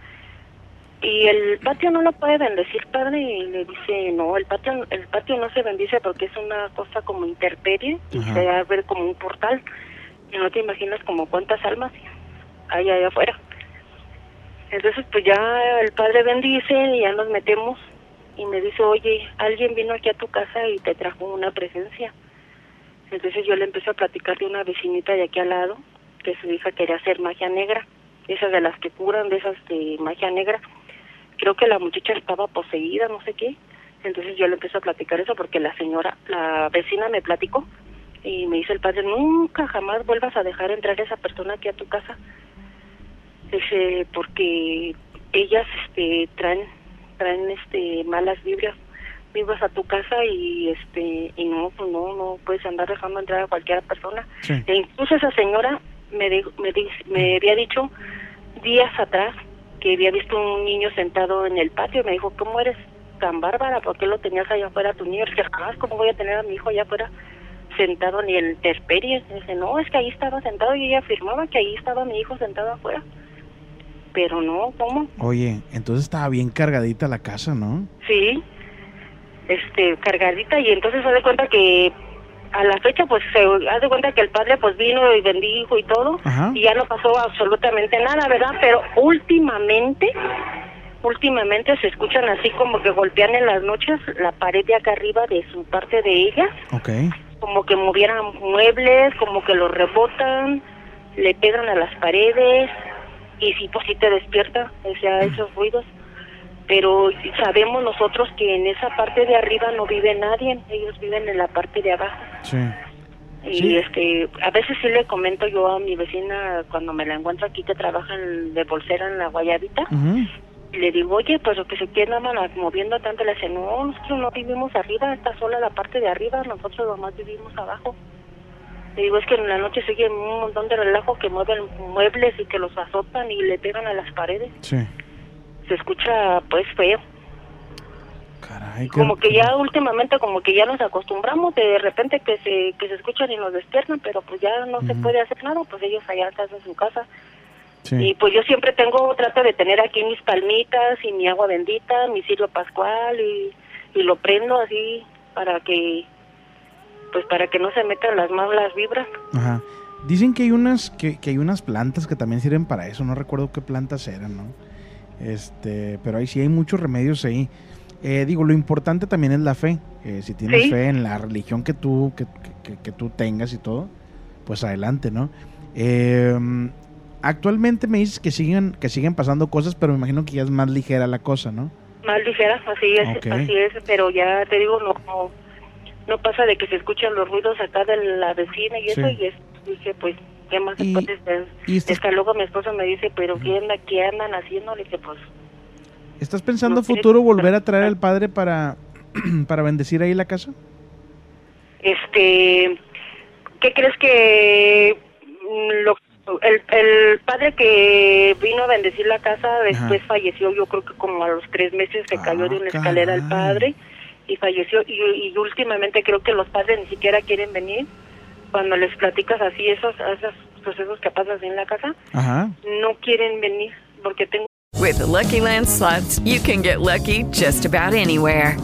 y el patio no lo puede bendecir padre y le dice no el patio el patio no se bendice porque es una cosa como interperie y se va a ver como un portal y no te imaginas como cuántas almas hay allá afuera. Entonces pues ya el padre bendice y ya nos metemos y me dice oye alguien vino aquí a tu casa y te trajo una presencia entonces yo le empecé a platicar de una vecinita de aquí al lado, que su hija quería hacer magia negra, esas de las que curan, de esas de magia negra. Creo que la muchacha estaba poseída, no sé qué. Entonces yo le empecé a platicar eso porque la señora, la vecina me platicó y me dice el padre, nunca jamás vuelvas a dejar entrar a esa persona aquí a tu casa. Dice, porque ellas este, traen, traen este, malas vibras vivas a tu casa y este y no pues no no puedes andar dejando entrar a cualquier persona Sí. e incluso esa señora me dijo- me, di- me había dicho días atrás que había visto un niño sentado en el patio me dijo cómo eres tan bárbara por qué lo tenías allá afuera tu niño que jamás cómo voy a tener a mi hijo allá afuera sentado ni en terperie dice no es que ahí estaba sentado y ella afirmaba que ahí estaba mi hijo sentado afuera pero no cómo Oye, entonces estaba bien cargadita la casa, ¿no? Sí, este, cargadita y entonces se de cuenta que a la fecha pues se hace cuenta que el padre pues vino y bendijo y todo Ajá. y ya no pasó absolutamente nada, ¿verdad? Pero últimamente, últimamente se escuchan así como que golpean en las noches la pared de acá arriba de su parte de ella, Ok. como que movieran muebles, como que los rebotan, le pegan a las paredes y sí, pues sí te despierta, o sea, esos ruidos pero sabemos nosotros que en esa parte de arriba no vive nadie, ellos viven en la parte de abajo. Sí. Y Sí. este, a veces sí le comento yo a mi vecina cuando me la encuentro aquí que trabaja en, de bolsera en la Guayabita. Y le digo, oye, pues lo que se queda nada moviendo tanto, le dice, no, nosotros no vivimos arriba, está sola la parte de arriba, nosotros nomás vivimos abajo. Le digo, es que en la noche sigue un montón de relajo que mueven muebles y que los azotan y le pegan a las paredes. Sí. Se escucha, pues, feo. Caray, Como que ya últimamente, como que ya nos acostumbramos de repente que se, que se escuchan y nos despiertan, pero pues ya no se puede hacer nada, pues ellos allá están en su casa. Sí. Y pues yo siempre tengo, trato de tener aquí mis palmitas y mi agua bendita, mi cirio pascual y, y lo prendo así para que, pues para que no se metan las malas vibras. Ajá. Dicen que hay unas que, que hay unas plantas que también sirven para eso. No recuerdo qué plantas eran, ¿no? Este, pero ahí sí hay muchos remedios ahí. Eh, digo, lo importante también es la fe. Eh, si tienes Sí. fe en la religión que tú que, que- que tú tengas y todo, pues adelante, ¿no? Eh, actualmente me dices que siguen que siguen pasando cosas, pero me imagino que ya es más ligera la cosa, ¿no? Más ligera, así es, así es, pero ya te digo, no, no, no pasa de que se escuchan los ruidos acá de la vecina y eso, y es, dije, pues, ¿qué más Y- hacer? y estás- Es que luego mi esposo me dice, pero ¿qué, anda, ¿qué andan haciendo? Le dije, pues, ¿Estás pensando No futuro volver a traer al padre para para bendecir ahí la casa? este, ¿qué crees que mm, lo, el, el padre que vino a bendecir la casa después falleció, yo creo que como a los tres meses se cayó de una escalera el padre y falleció. Y, y últimamente creo que los padres ni siquiera quieren venir cuando les platicas así esos, esos sucesos que pasan en la casa, Ajá. no quieren venir porque tengo With the Lucky Land slots, you can get lucky just about anywhere.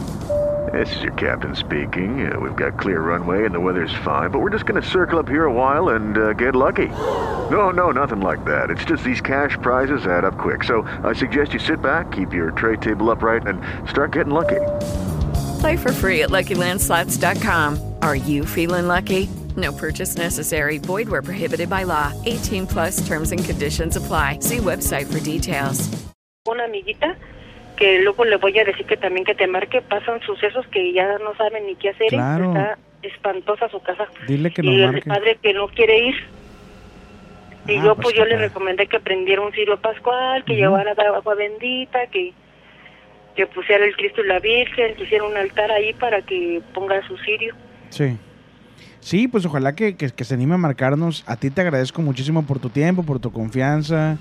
This is your captain speaking. Uh, we've got clear runway and the weather's fine, but we're just going to circle up here a while and uh, get lucky. No, no, nothing like that. It's just these cash prizes add up quick. So I suggest you sit back, keep your tray table upright, and start getting lucky. Play for free at LuckyLandSlots.com. Are you feeling lucky? No purchase necessary. Void where prohibited by law. 18 plus terms and conditions apply. See website for details. una amiguita que luego le voy a decir que también que te marque, pasan sucesos que ya no saben ni qué hacer. Claro. Está espantosa su casa. Dile que y el marque. padre que no quiere ir. Y Ah, yo pues pues yo le padre. recomendé que prendiera un cirio pascual, que llevara agua bendita, que que pusiera el Cristo y la Virgen, que hiciera un altar ahí para que ponga su cirio. Sí. Sí, pues ojalá que, que- que se anime a marcarnos. A ti te agradezco muchísimo por tu tiempo, por tu confianza,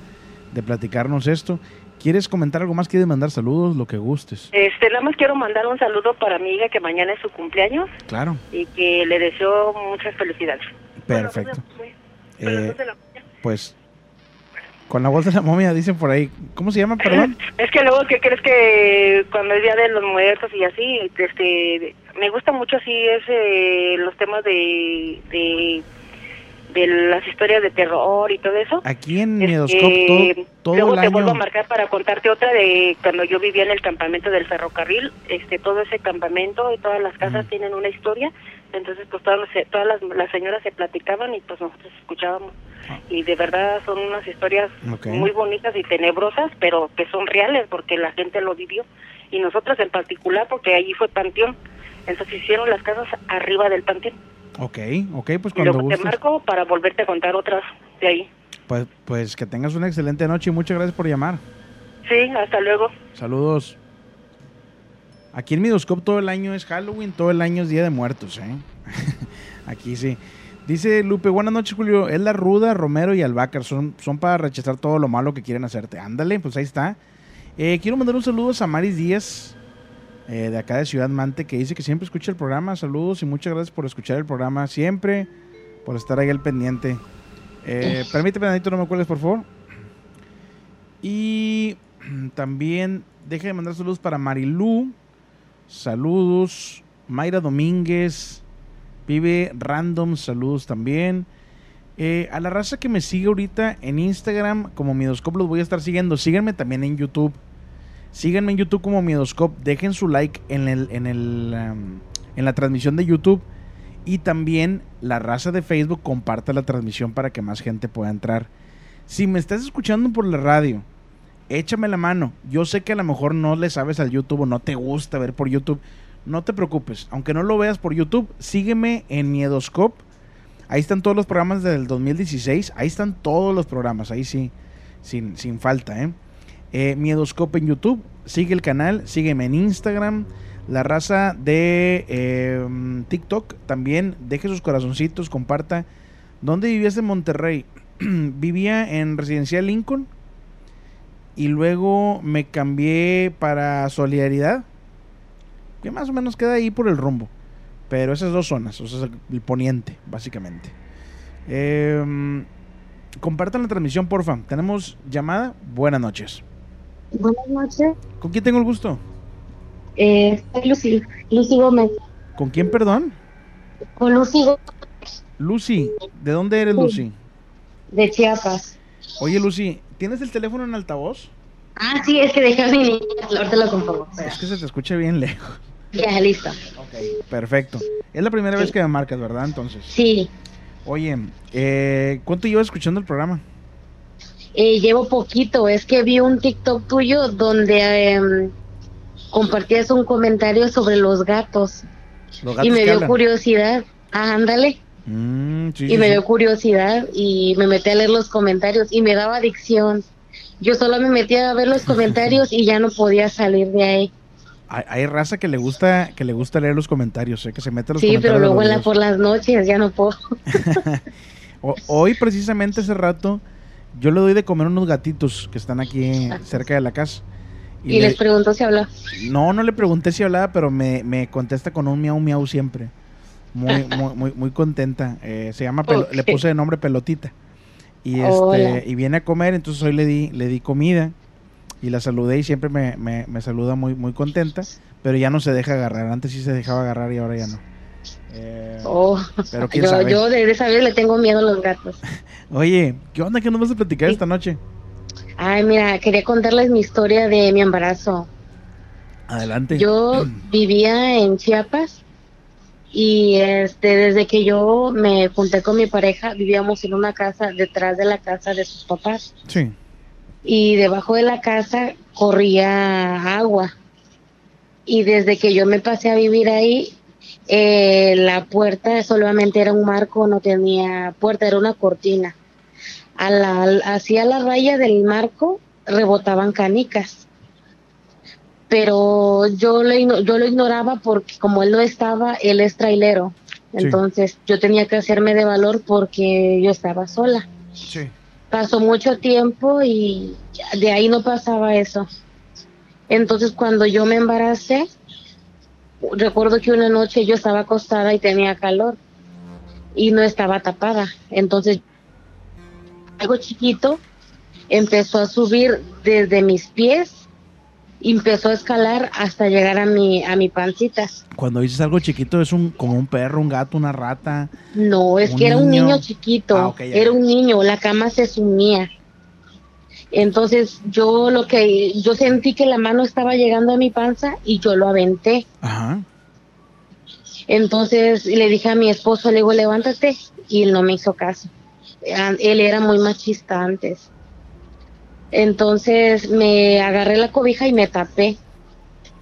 de platicarnos esto. ¿Quieres comentar algo más? ¿Quieres mandar saludos? Lo que gustes. Este, nada más quiero mandar un saludo para mi hija que mañana es su cumpleaños Claro, y que le deseo muchas felicidades. perfecto. Eh, la pues, con la voz de la momia dicen por ahí. ¿Cómo se llama, perdón? Es que luego, ¿qué crees que cuando es Día de los Muertos y así, este, me gusta mucho así ese, los temas de, de, de las historias de terror y todo eso? Aquí en Este, Miedoscope todo, luego te el vuelvo a marcar para contarte otra de cuando yo vivía en el campamento del ferrocarril. Este, todo ese campamento y todas las casas tienen una historia. Entonces, pues todas, las- todas las, las señoras se platicaban y pues nosotros escuchábamos. Y de verdad son unas historias muy bonitas y tenebrosas, pero que son reales porque la gente lo vivió. Y nosotros en particular porque allí fue panteón. Entonces hicieron las casas arriba del panteón. Ok, ok, pues cuando te marco para volverte a contar otras de ahí. Pues, pues que tengas una excelente noche y muchas gracias por llamar. Sí, hasta luego. Saludos. Aquí en Midoscope todo el año es Halloween, todo el año es Día de Muertos, ¿eh? Aquí sí. Dice Lupe, buenas noches, Julio. Es la Ruda, Romero y Albacar. Son, son para rechazar todo lo malo que quieren hacerte. Ándale, pues ahí está. Eh, quiero mandar un saludo a Samaris Díaz, eh, de acá de Ciudad Mante, que dice que siempre escucha el programa. Saludos y muchas gracias por escuchar el programa siempre, por estar ahí al pendiente. Eh, permíteme, Danito, no me cuelgues, por favor. Y también deje de mandar saludos para Marilú. Saludos. Mayra Domínguez. Vive Random. Saludos también. Eh, a la raza que me sigue ahorita en Instagram como Miedoscope los voy a estar siguiendo. Síganme también en YouTube. Síganme en YouTube como Miedoscope. Dejen su like en, el, en, el, en la transmisión de YouTube. Y también la raza de Facebook comparta la transmisión para que más gente pueda entrar. Si me estás escuchando por la radio, échame la mano. Yo sé que a lo mejor no le sabes al YouTube o no te gusta ver por YouTube. No te preocupes. Aunque no lo veas por YouTube, sígueme en Miedoscope. Ahí están todos los programas del 2016. Ahí están todos los programas. Ahí sí, sin, sin falta. ¿eh? eh, Miedoscope en YouTube. Sigue el canal, sígueme en Instagram. La raza de eh, TikTok también. Deje sus corazoncitos, comparta. ¿Dónde vivías en Monterrey? Vivía en Residencial Lincoln. Y luego me cambié para Solidaridad. Que más o menos queda ahí por el rumbo. Pero esas dos zonas, o sea, el poniente, básicamente. Eh, compartan la transmisión, porfa. Tenemos llamada. Buenas noches. Buenas noches. ¿Con quién tengo el gusto? Eh, soy Lucy, Lucy Gómez. ¿Con quién, perdón? Con Lucy Gómez. Lucy, ¿de dónde eres. Lucy? De Chiapas. Oye, Lucy, ¿tienes el teléfono en altavoz? Ah, sí, es que dejé mi niña. Ahorita lo compongo. Es que se te escucha bien lejos. Ya, listo. Perfecto. Es la primera vez que me marcas, ¿verdad? Entonces. Sí. Oye, eh, ¿cuánto llevas escuchando el programa? Eh, llevo poquito, es que vi un TikTok tuyo donde em, compartías un comentario sobre los gatos. Los y me dio hablan. curiosidad. Ah, ándale. Mm, sí, y sí, me dio curiosidad y me metí a leer los comentarios y me daba adicción. Yo solo me metía a ver los comentarios y ya no podía salir de ahí. Hay, hay raza que le gusta que le gusta leer los comentarios, ¿eh? que se mete a los Sí, comentarios. pero de los luego en la, por las noches ya no puedo. O- hoy, precisamente hace rato, yo le doy de comer unos gatitos que están aquí cerca de la casa. Y, le- les pregunto si habla. No, no le pregunté si hablaba, pero me, me contesta con un miau miau siempre. Muy, muy, muy, muy contenta. Eh, se llama, Pelo- le puse de nombre Pelotita. Y Hola. este, y viene a comer, entonces hoy le di, le di comida y la saludé y siempre me, me, me saluda muy, muy contenta, pero ya no se deja agarrar. Antes sí se dejaba agarrar y ahora ya no. Eh, Oh, pero quién yo, sabe. yo desde esa vez le tengo miedo a los gatos. Oye, ¿qué onda? ¿Qué nos vas a platicar esta noche? Ay, mira, quería contarles mi historia de mi embarazo. Adelante. Yo vivía en Chiapas y este desde que yo me junté con mi pareja vivíamos en una casa detrás de la casa de sus papás Sí. Y debajo de la casa corría agua y desde que yo me pasé a vivir ahí eh, la puerta solamente era un marco no tenía puerta era una cortina a la hacia la raya del marco rebotaban canicas pero yo yo lo ignoraba porque como él no estaba, él es trailero. Sí. Entonces yo tenía que hacerme de valor porque yo estaba sola. Sí. Pasó mucho tiempo y de ahí no pasaba eso. Entonces cuando yo me embaracé, recuerdo que una noche yo estaba acostada y tenía calor y no estaba tapada. Entonces algo chiquito empezó a subir desde mis pies y empezó a escalar hasta llegar a mi a mi pancita. Cuando dices algo chiquito es un como un perro, un gato, una rata. No, es que era un niño. chiquito, Ah, era un niño, la cama se sumía. Entonces yo lo que yo sentí que la mano estaba llegando a mi panza y yo lo aventé. Ajá. Entonces le dije a mi esposo, le digo, levántate y él no me hizo caso. Él era muy machista antes. Entonces me agarré la cobija y me tapé.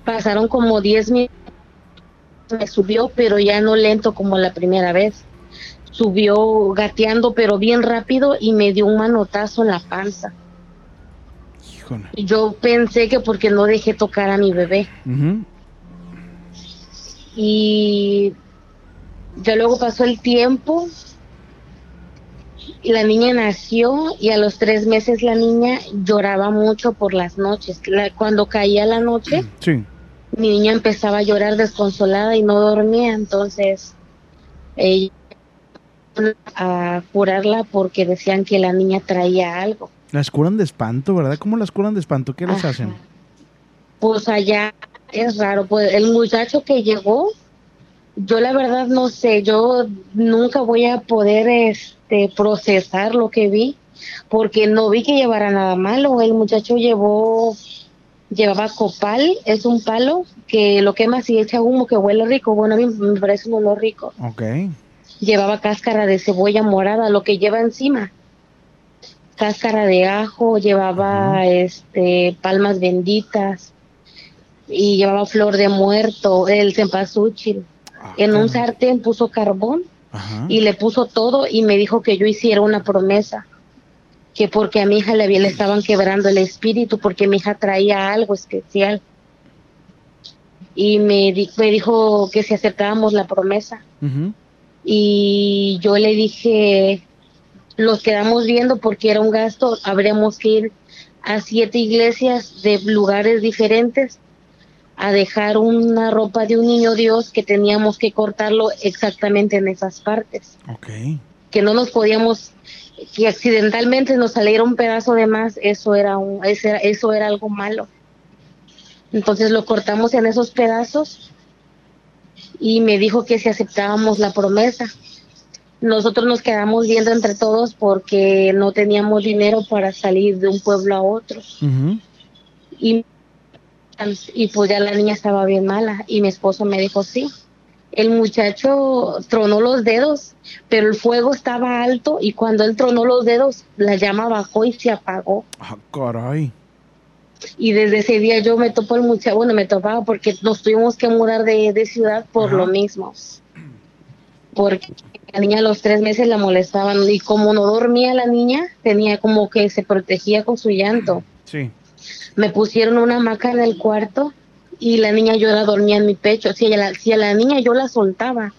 Pasaron como 10 minutos. Me subió, pero ya no lento como la primera vez. Subió gateando, pero bien rápido y me dio un manotazo en la panza. Híjole. Yo pensé que porque no dejé tocar a mi bebé. Y ya luego pasó el tiempo la niña nació y a los tres meses la niña lloraba mucho por las noches. La- cuando caía la noche, Sí. mi niña empezaba a llorar desconsolada y no dormía, entonces ella a curarla porque decían que la niña traía algo. Las curan de espanto, ¿verdad? ¿Cómo las curan de espanto? ¿Qué les Ajá. hacen? Pues allá es raro, pues el muchacho que llegó, yo la verdad no sé, yo nunca voy a poder este procesar lo que vi, porque no vi que llevara nada malo, el muchacho llevó llevaba copal, es un palo que lo quemas y echa humo que huele rico, bueno, a mí me parece un olor rico. Ok. Llevaba cáscara de cebolla morada, lo que lleva encima. Cáscara de ajo, llevaba este palmas benditas y llevaba flor de muerto, el cempasúchil. En un sartén puso carbón y le puso todo y me dijo que yo hiciera una promesa. que porque a mi hija le, había- le estaban quebrando el espíritu, porque mi hija traía algo especial. Y me, di- me dijo que si aceptábamos la promesa. Y yo le dije, los quedamos viendo porque era un gasto, habríamos que ir a siete iglesias de lugares diferentes a dejar una ropa de un niño Dios que teníamos que cortarlo exactamente en esas partes Ok. que no nos podíamos que accidentalmente nos saliera un pedazo de más eso era un eso era, eso era algo malo entonces lo cortamos en esos pedazos y me dijo que si aceptábamos la promesa nosotros nos quedamos viendo entre todos porque no teníamos dinero para salir de un pueblo a otro Ujú. y, y pues ya la niña estaba bien mala y mi esposo me dijo sí. El muchacho tronó los dedos, pero el fuego estaba alto y cuando él tronó los dedos, la llama bajó y se apagó. Ah, caray. Y desde ese día yo me topo el muchacho, bueno, me topaba porque nos tuvimos que mudar de, de ciudad por lo mismo. Porque la niña a los tres meses la molestaban y como no dormía la niña, tenía como que se protegía con su llanto Sí. Me pusieron una hamaca en el cuarto y la niña yo la dormía en mi pecho. Si a la, si a la niña yo la soltaba,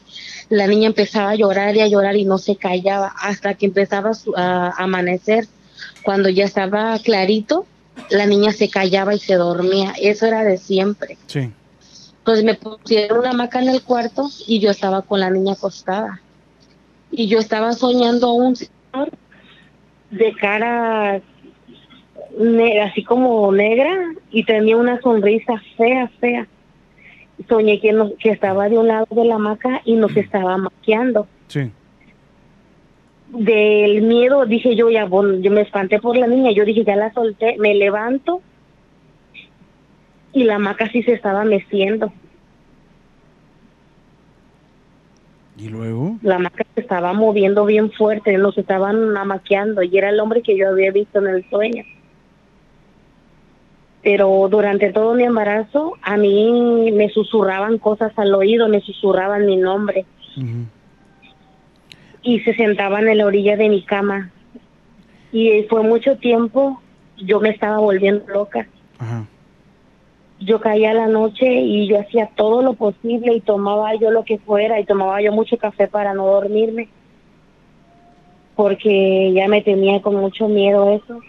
la niña empezaba a llorar y a llorar y no se callaba hasta que empezaba a amanecer. Cuando ya estaba clarito, la niña se callaba y se dormía. Eso era de siempre. Sí. Entonces me pusieron una hamaca en el cuarto y yo estaba con la niña acostada. Y yo estaba soñando a un señor de cara así como negra y tenía una sonrisa fea, fea. Soñé que, nos- que estaba de un lado de la hamaca y nos estaba maquillando. Sí. Del miedo dije yo, ya, bueno, yo me espanté por la niña, yo dije, ya la solté, me levanto y la hamaca sí se estaba meciendo. ¿Y luego? La hamaca se estaba moviendo bien fuerte, nos estaban amaqueando y era el hombre que yo había visto en el sueño. Pero durante todo mi embarazo a mí me susurraban cosas al oído, me susurraban mi nombre y se sentaban en la orilla de mi cama. Y fue mucho tiempo, yo me estaba volviendo loca. Yo caía a la noche y yo hacía todo lo posible y tomaba yo lo que fuera y tomaba yo mucho café para no dormirme. Porque ya me tenía con mucho miedo eso.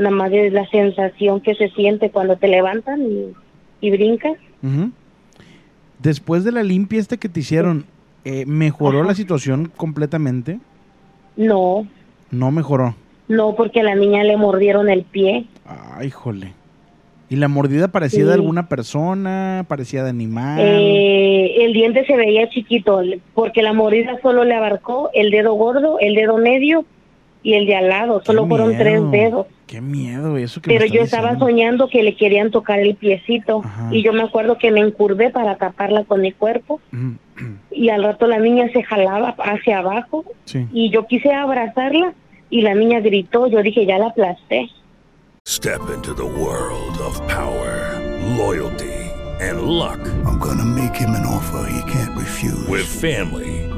Nada más de la sensación que se siente cuando te levantan y, y brincas. Después de la limpia esta que te hicieron, eh, ¿mejoró la situación completamente? No, No mejoró. no porque a la niña le mordieron el pie. Ay, jole. ¿Y la mordida parecía de alguna persona? ¿Parecía de animal? Eh, el diente se veía chiquito porque la mordida solo le abarcó el dedo gordo, el dedo medio y el de al lado. Solo fueron tres dedos. Qué miedo eso que Pero yo estaba diciendo. soñando que le querían tocar el piecito y yo me acuerdo que me encurvé para taparla con mi cuerpo y al rato la niña se jalaba hacia abajo Sí. y yo quise abrazarla y la niña gritó, yo dije ya la aplasté. Step into the world of power, loyalty, and luck. I'm gonna make him an offer he can't refuse. With family,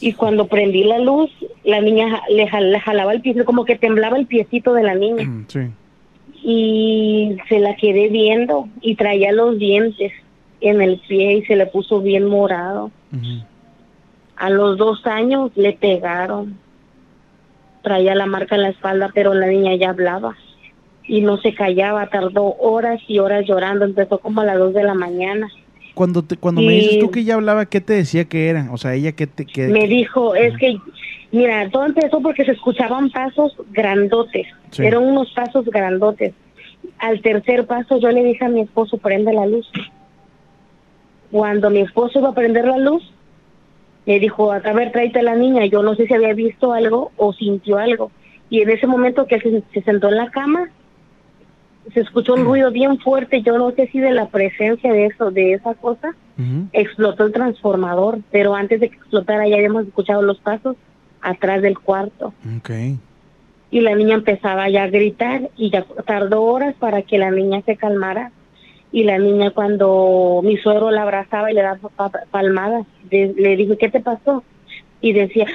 Y cuando prendí la luz, la niña le, jal- le jalaba el pie, como que temblaba el piecito de la niña. Sí. y se la quedé viendo y traía los dientes en el pie y se le puso bien morado. A los dos años le pegaron. Traía la marca en la espalda, pero la niña ya hablaba. y no se callaba, tardó horas y horas llorando, empezó como a las 2 de la mañana. Cuando te, cuando me dices tú que ella hablaba, ¿qué te decía que era? O sea, ella que te... Que, Me dijo, es que, mira, todo empezó porque se escuchaban pasos grandotes, Sí. eran unos pasos grandotes. Al tercer paso yo le dije a mi esposo, prende la luz. Cuando mi esposo iba a prender la luz, me dijo, a ver, tráete a la niña. Yo no sé si había visto algo o sintió algo. Y en ese momento que se, se sentó en la cama, se escuchó un ruido bien fuerte. Yo no sé si de la presencia de eso, de esa cosa, explotó el transformador. Pero antes de que explotara ya habíamos escuchado los pasos atrás del cuarto. Y la niña empezaba ya a gritar y ya tardó horas para que la niña se calmara. Y la niña cuando mi suegro la abrazaba y le daba pa- palmadas, le dijo, ¿qué te pasó? Y decía,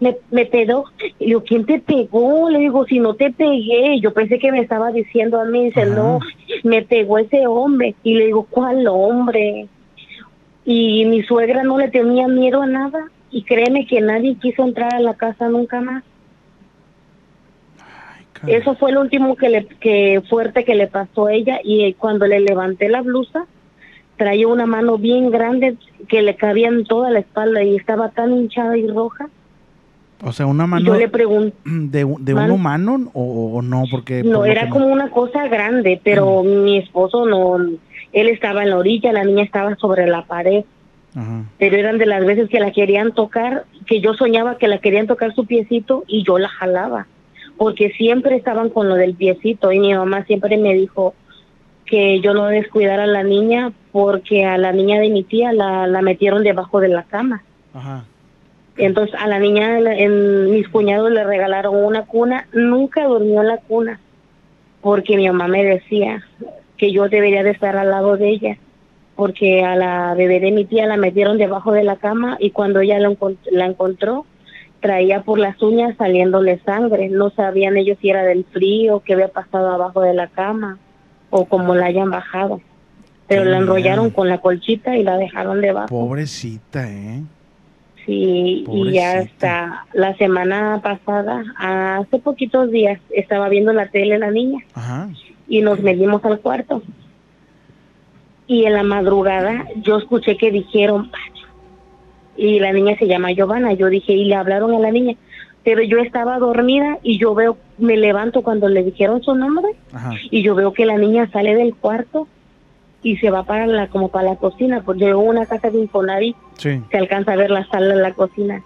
me, me pegó. Y digo, ¿quién te pegó? Le digo, si no te pegué. Yo pensé que me estaba diciendo a mí. Dice, no, me pegó ese hombre. Y le digo, ¿cuál hombre? Y mi suegra no le tenía miedo a nada. Y créeme que nadie quiso entrar a la casa nunca más. Eso fue lo último que le que fuerte que le pasó a ella y cuando le levanté la blusa traía una mano bien grande que le cabía en toda la espalda y estaba tan hinchada y roja. O sea, una mano yo le pregunté, de, un- humano o, o no, porque... no por era como una cosa grande, pero mi esposo no, él estaba en la orilla, la niña estaba sobre la pared. Pero eran de las veces que la querían tocar, que yo soñaba que la querían tocar su piecito y yo la jalaba, porque siempre estaban con lo del piecito y mi mamá siempre me dijo que yo no descuidara a la niña porque a la niña de mi tía la, la metieron debajo de la cama. Ajá. Entonces a la niña, en, mis cuñados le regalaron una cuna, nunca durmió en la cuna, porque mi mamá me decía que yo debería de estar al lado de ella, porque a la bebé de mi tía la metieron debajo de la cama y cuando ella la, encont- la encontró, traía por las uñas saliéndole sangre, no sabían ellos si era del frío, qué había pasado abajo de la cama o cómo la hayan bajado. Pero la enrollaron con la colchita y la dejaron debajo. Pobrecita, ¿eh? Sí, y ya Pobrecita. hasta la semana pasada, hace poquitos días, estaba viendo la tele la niña Ajá. y nos metimos al cuarto. Y en la madrugada yo escuché que dijeron, "Pacho". y la niña se llama Giovanna, yo dije, y le hablaron a la niña, pero yo estaba dormida y yo veo, me levanto cuando le dijeron su nombre Ajá. y yo veo que la niña sale del cuarto y se va para la, como para la cocina, porque en una casa de Infonavit Sí. se alcanza a ver la sala de la cocina.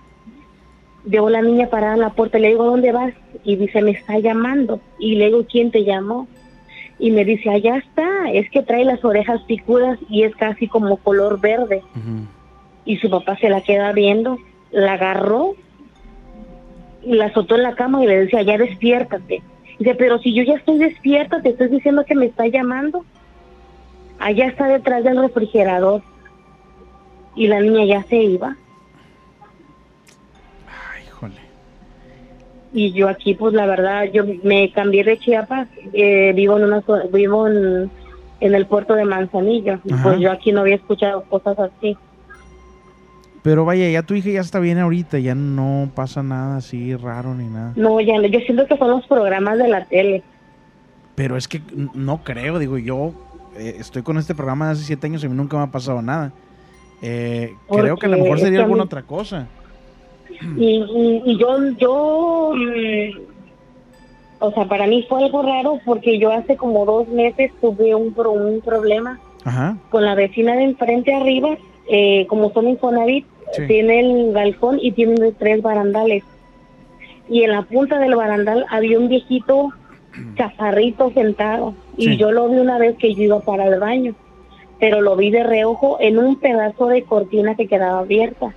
Veo la niña parada en la puerta, le digo, ¿dónde vas? Y dice, me está llamando. Y le digo, ¿quién te llamó? Y me dice, allá está, es que trae las orejas picudas y es casi como color verde. Y su papá se la queda viendo, la agarró, y la azotó en la cama y le decía, ya despiértate. Dice, pero si yo ya estoy despierta, te estoy diciendo que me está llamando. Allá está detrás del refrigerador y la niña ya se iba. Y yo aquí, pues la verdad, yo me cambié de Chiapas, eh, vivo en una vivo en, en el puerto de Manzanillo. y Ajá. Pues yo aquí no había escuchado cosas así. Pero vaya, ya tu hija ya está bien ahorita, ya no pasa nada así raro ni nada. No, ya no, yo siento que son los programas de la tele. Pero es que no creo, digo, yo eh, estoy con este programa de hace siete años y a mí nunca me ha pasado nada. Eh, creo que a lo mejor sería alguna mí- otra cosa. Y, y, y yo, yo, mm, o sea, para mí fue algo raro porque yo hace como dos meses tuve un, un problema Ajá. con la vecina de enfrente arriba, eh, como son Infonavit, Sí. tiene el balcón y tiene tres barandales. Y en la punta del barandal había un viejito chaparrito sentado. Y Sí. yo lo vi una vez que yo iba para el baño, pero lo vi de reojo en un pedazo de cortina que quedaba abierta.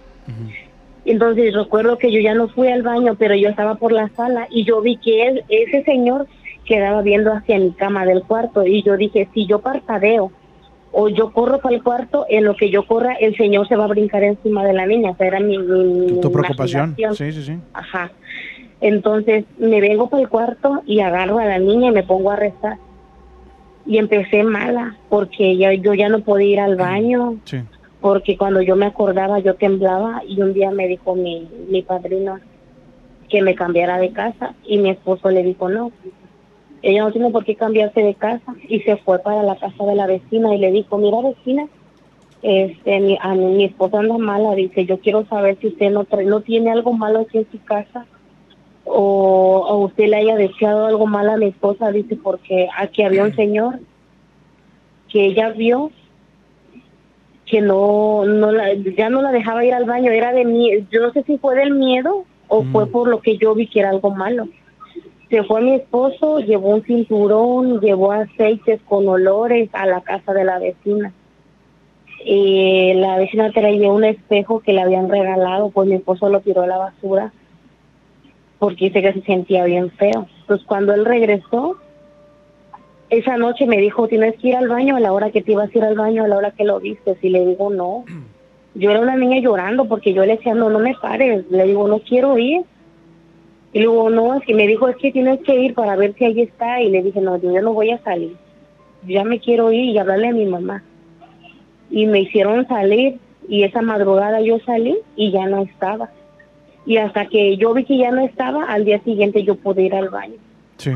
Entonces recuerdo que yo ya no fui al baño, pero yo estaba por la sala y yo vi que él, ese señor quedaba viendo hacia mi cama del cuarto y yo dije, si yo parpadeo o yo corro para el cuarto, en lo que yo corra, el señor se va a brincar encima de la niña. O sea, era mi, mi Tu preocupación. Sí, sí, sí. Ajá. Entonces me vengo para el cuarto y agarro a la niña y me pongo a rezar. Y empecé mala porque ya, yo ya no podía ir al baño Sí. porque cuando yo me acordaba yo temblaba y un día me dijo mi, mi padrino que me cambiara de casa y mi esposo le dijo no. Ella no tiene por qué cambiarse de casa y se fue para la casa de la vecina y le dijo, mira vecina, este, mi, a mi, mi esposa anda mala, dice, yo quiero saber si usted no, trae- no tiene algo malo aquí en su casa o, o usted le haya deseado algo malo a mi esposa, dice, porque aquí había un señor que ella vio que no, no la, ya no la dejaba ir al baño, era de mí, yo no sé si fue del miedo o fue por lo que yo vi que era algo malo. Se fue mi esposo, llevó un cinturón, llevó aceites con olores a la casa de la vecina. Y la vecina traía un espejo que le habían regalado, pues mi esposo lo tiró a la basura porque dice que se sentía bien feo. Entonces cuando él regresó, esa noche me dijo, tienes que ir al baño a la hora que te ibas a ir al baño, a la hora que lo viste. Y le digo, no. Yo era una niña llorando porque yo le decía, no, no me pares. Le digo, no quiero ir. Y luego, no, es que me dijo, es que tienes que ir para ver si ahí está. Y le dije, no, yo ya no voy a salir. Yo ya me quiero ir y hablarle a mi mamá. Y me hicieron salir y esa madrugada yo salí y ya no estaba. Y hasta que yo vi que ya no estaba, al día siguiente yo pude ir al baño. Sí.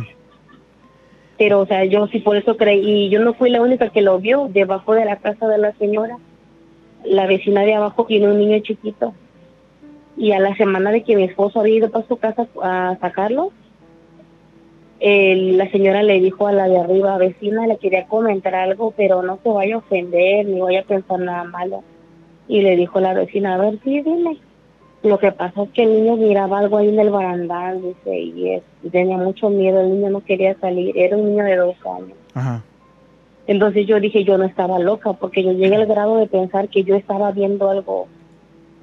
Pero, o sea, yo sí por eso creí, y yo no fui la única que lo vio, debajo de la casa de la señora, la vecina de abajo tiene un niño chiquito. Y a la semana de que mi esposo había ido para su casa a sacarlo, el- la señora le dijo a la de arriba, vecina, le quería comentar algo, pero no se vaya a ofender, ni vaya a pensar nada malo. Y le dijo la vecina, a ver, sí, dile. Lo que pasa es que el niño miraba algo ahí en el barandal, dice, y es- y tenía mucho miedo, el niño no quería salir, era un niño de dos años. Ajá. Entonces yo dije, yo no estaba loca, porque yo llegué al grado de pensar que yo estaba viendo algo,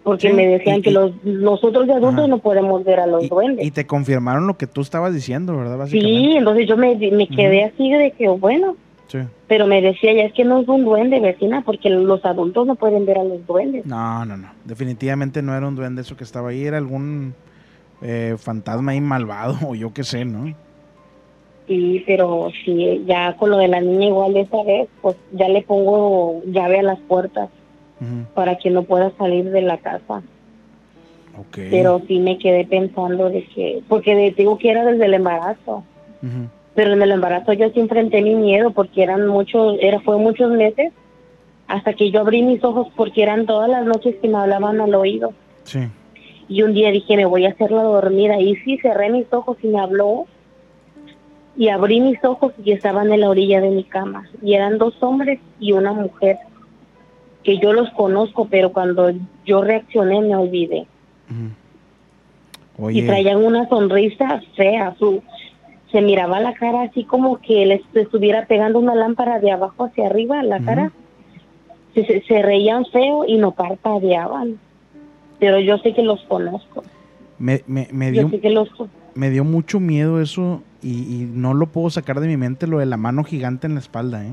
porque Sí, me decían y- que los nosotros de adultos no podemos ver a los duendes. Y te confirmaron lo que tú estabas diciendo, ¿verdad? Básicamente. Sí, entonces yo me, me quedé así de que, bueno, Sí. pero me decía, ya es que no es un duende, vecina, porque los adultos no pueden ver a los duendes. No, no, no. Definitivamente no era un duende eso que estaba ahí, era algún eh, fantasma ahí malvado o yo qué sé, ¿no? Sí, pero sí, ya con lo de la niña igual esa vez, pues ya le pongo llave a las puertas Para que no pueda salir de la casa. Pero sí me quedé pensando de que, porque digo que era desde el embarazo, pero en el embarazo yo sí enfrenté mi miedo porque eran muchos, era, fue muchos meses hasta que yo abrí mis ojos porque eran todas las noches que me hablaban al oído. Sí. Y un día dije, me voy a hacer la dormida. Y sí, cerré mis ojos y me habló. Y abrí mis ojos y estaban en la orilla de mi cama. Y eran dos hombres y una mujer. Que yo los conozco, pero cuando yo reaccioné me olvidé. Oye. Y traían una sonrisa fea. Su, se miraba la cara así como que les estuviera pegando una lámpara de abajo hacia arriba, la cara. Se, se, se reían feo y no parpadeaban. Pero yo sé que los conozco. Me, me, me Yo dio, sé que los me dio mucho miedo eso y, y no lo puedo sacar de mi mente lo de la mano gigante en la espalda, ¿eh?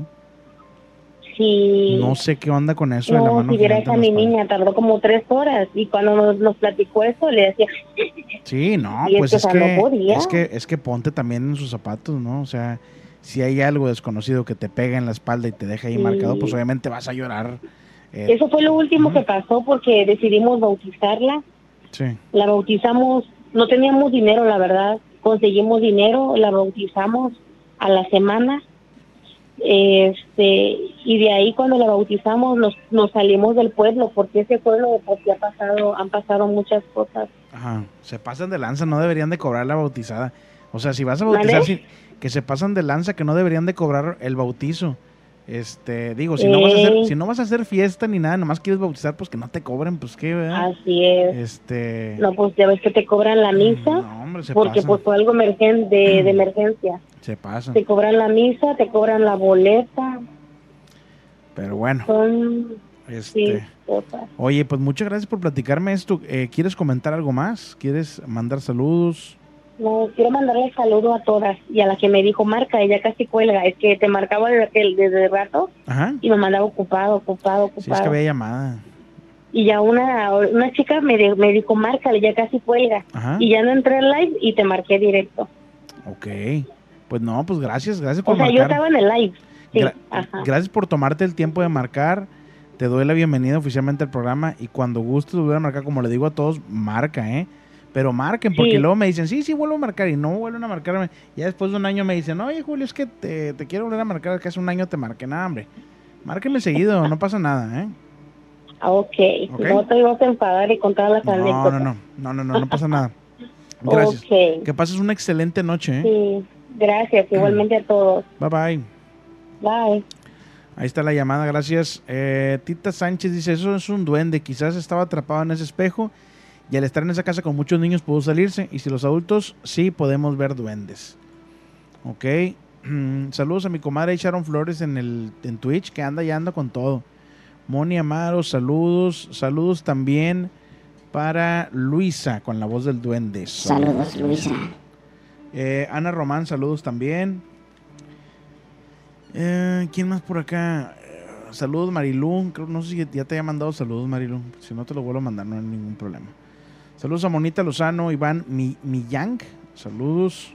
Sí. No sé qué onda con eso de la No, mano si vieras a mi niña, tardó como tres horas. Y cuando nos, nos platicó eso, le decía, Sí, no, es pues que, es no que, podía. es que es que ponte también en sus zapatos, ¿no? O sea, si hay algo desconocido que te pega en la espalda y te deja ahí Sí. marcado, pues obviamente vas a llorar. eh, eso fue lo último que pasó porque decidimos bautizarla. sí. La bautizamos, no teníamos dinero, la verdad. Conseguimos dinero, la bautizamos a la semana. Este, y de ahí cuando la bautizamos nos, nos salimos del pueblo porque ese pueblo porque ha pasado, han pasado muchas cosas. Ajá, se pasan de lanza, no deberían de cobrar la bautizada. O sea, si vas a bautizar, si- que se pasan de lanza, que no deberían de cobrar el bautizo. Este, digo, si no vas a hacer, si no vas a hacer fiesta ni nada, nomás quieres bautizar, pues que no te cobren, pues qué, ¿verdad? Así es. Este, No, pues ya ves que te cobran la misa hombre, se porque pasan. pues fue algo emergen de, de emergencia. se pasan. Te cobran la misa, te cobran la boleta, Pero bueno, son este, sí, oye, pues muchas gracias por platicarme esto. Eh, ¿Quieres comentar algo más? ¿Quieres mandar saludos? No, quiero mandarle saludo a todas y a la que me dijo marca, ella casi cuelga, es que te marcaba desde, desde rato Ajá. y me mandaba ocupado, ocupado, Sí, es ocupado. que había llamada. Y ya una, una chica me, me dijo márcale, ya casi cuelga. Ajá. Y ya no entré al live y te marqué directo. Ok. Pues no, pues gracias, gracias O por yo marcar. estaba en el live. Sí, Gra- ajá. Gracias por tomarte el tiempo de marcar. Te doy la bienvenida oficialmente al programa y cuando gustes volver a marcar, como le digo a todos, marca, ¿eh? Pero marquen, porque Sí. luego me dicen, sí, sí, vuelvo a marcar y no vuelven a marcarme. Ya después de un año me dicen, oye, Julio, es que te, te quiero volver a marcar, que hace un año te marqué. Nada, hombre. Márquenme seguido, no pasa nada, ¿eh? Ah, ok. Ok. No te ibas a enfadar y contar las No, anécdotas. no, no, no, no, no, no pasa nada. Gracias. Que pases una excelente noche, ¿eh? Sí, gracias. Igualmente a todos. Bye bye. Bye. Ahí está la llamada, gracias. Eh, Tita Sánchez dice, eso es un duende, quizás estaba atrapado en ese espejo y al estar en esa casa con muchos niños pudo salirse. Y si los adultos, sí podemos ver duendes. Ok. Saludos a mi comadre Sharon Flores en, el, en Twitch, que anda y anda con todo. Moni Amaro, saludos. Saludos también para Luisa, con la voz del duende. Saludos, Luisa. Eh, Ana Román, saludos también. Eh, ¿Quién más por acá? Eh, saludos Marilú. Creo, no sé si ya te haya mandado saludos Marilú. Si no te lo vuelvo a mandar, no hay ningún problema. Saludos a Monita Lozano, Iván Mi- Millán. Saludos.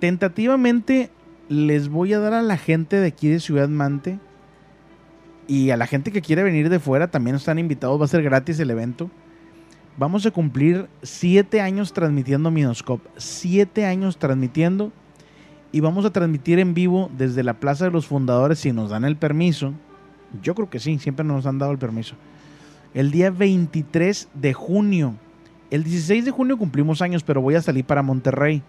Tentativamente les voy a dar a la gente de aquí de Ciudad Mante y a la gente que quiere venir de fuera también están invitados. Va a ser gratis el evento. Vamos a cumplir siete años transmitiendo Minoscope. Siete años transmitiendo. Y vamos a transmitir en vivo desde la Plaza de los Fundadores si nos dan el permiso. Yo creo que sí, siempre nos han dado el permiso. El día 23 de junio. El 16 de junio cumplimos años, pero voy a salir para Monterrey.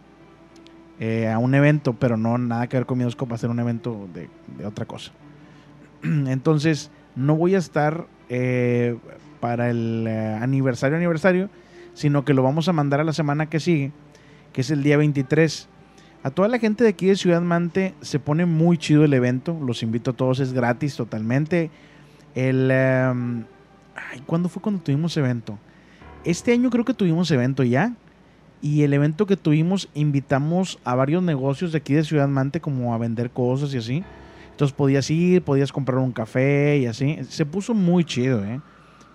eh, a un evento, pero no nada que ver con Minoscope, va a un evento de, de otra cosa. Entonces, no voy a estar eh, para el eh, aniversario aniversario, sino que lo vamos a mandar a la semana que sigue, que es el día 23. A toda la gente de aquí de Ciudad Mante se pone muy chido el evento, los invito a todos, es gratis totalmente. El, em, ¿Cuándo fue cuando tuvimos evento? Este año creo que tuvimos evento ya. Y el evento que tuvimos, invitamos a varios negocios de aquí de Ciudad Mante como a vender cosas y así. Entonces podías ir, podías comprar un café y así. Se puso muy chido, ¿eh?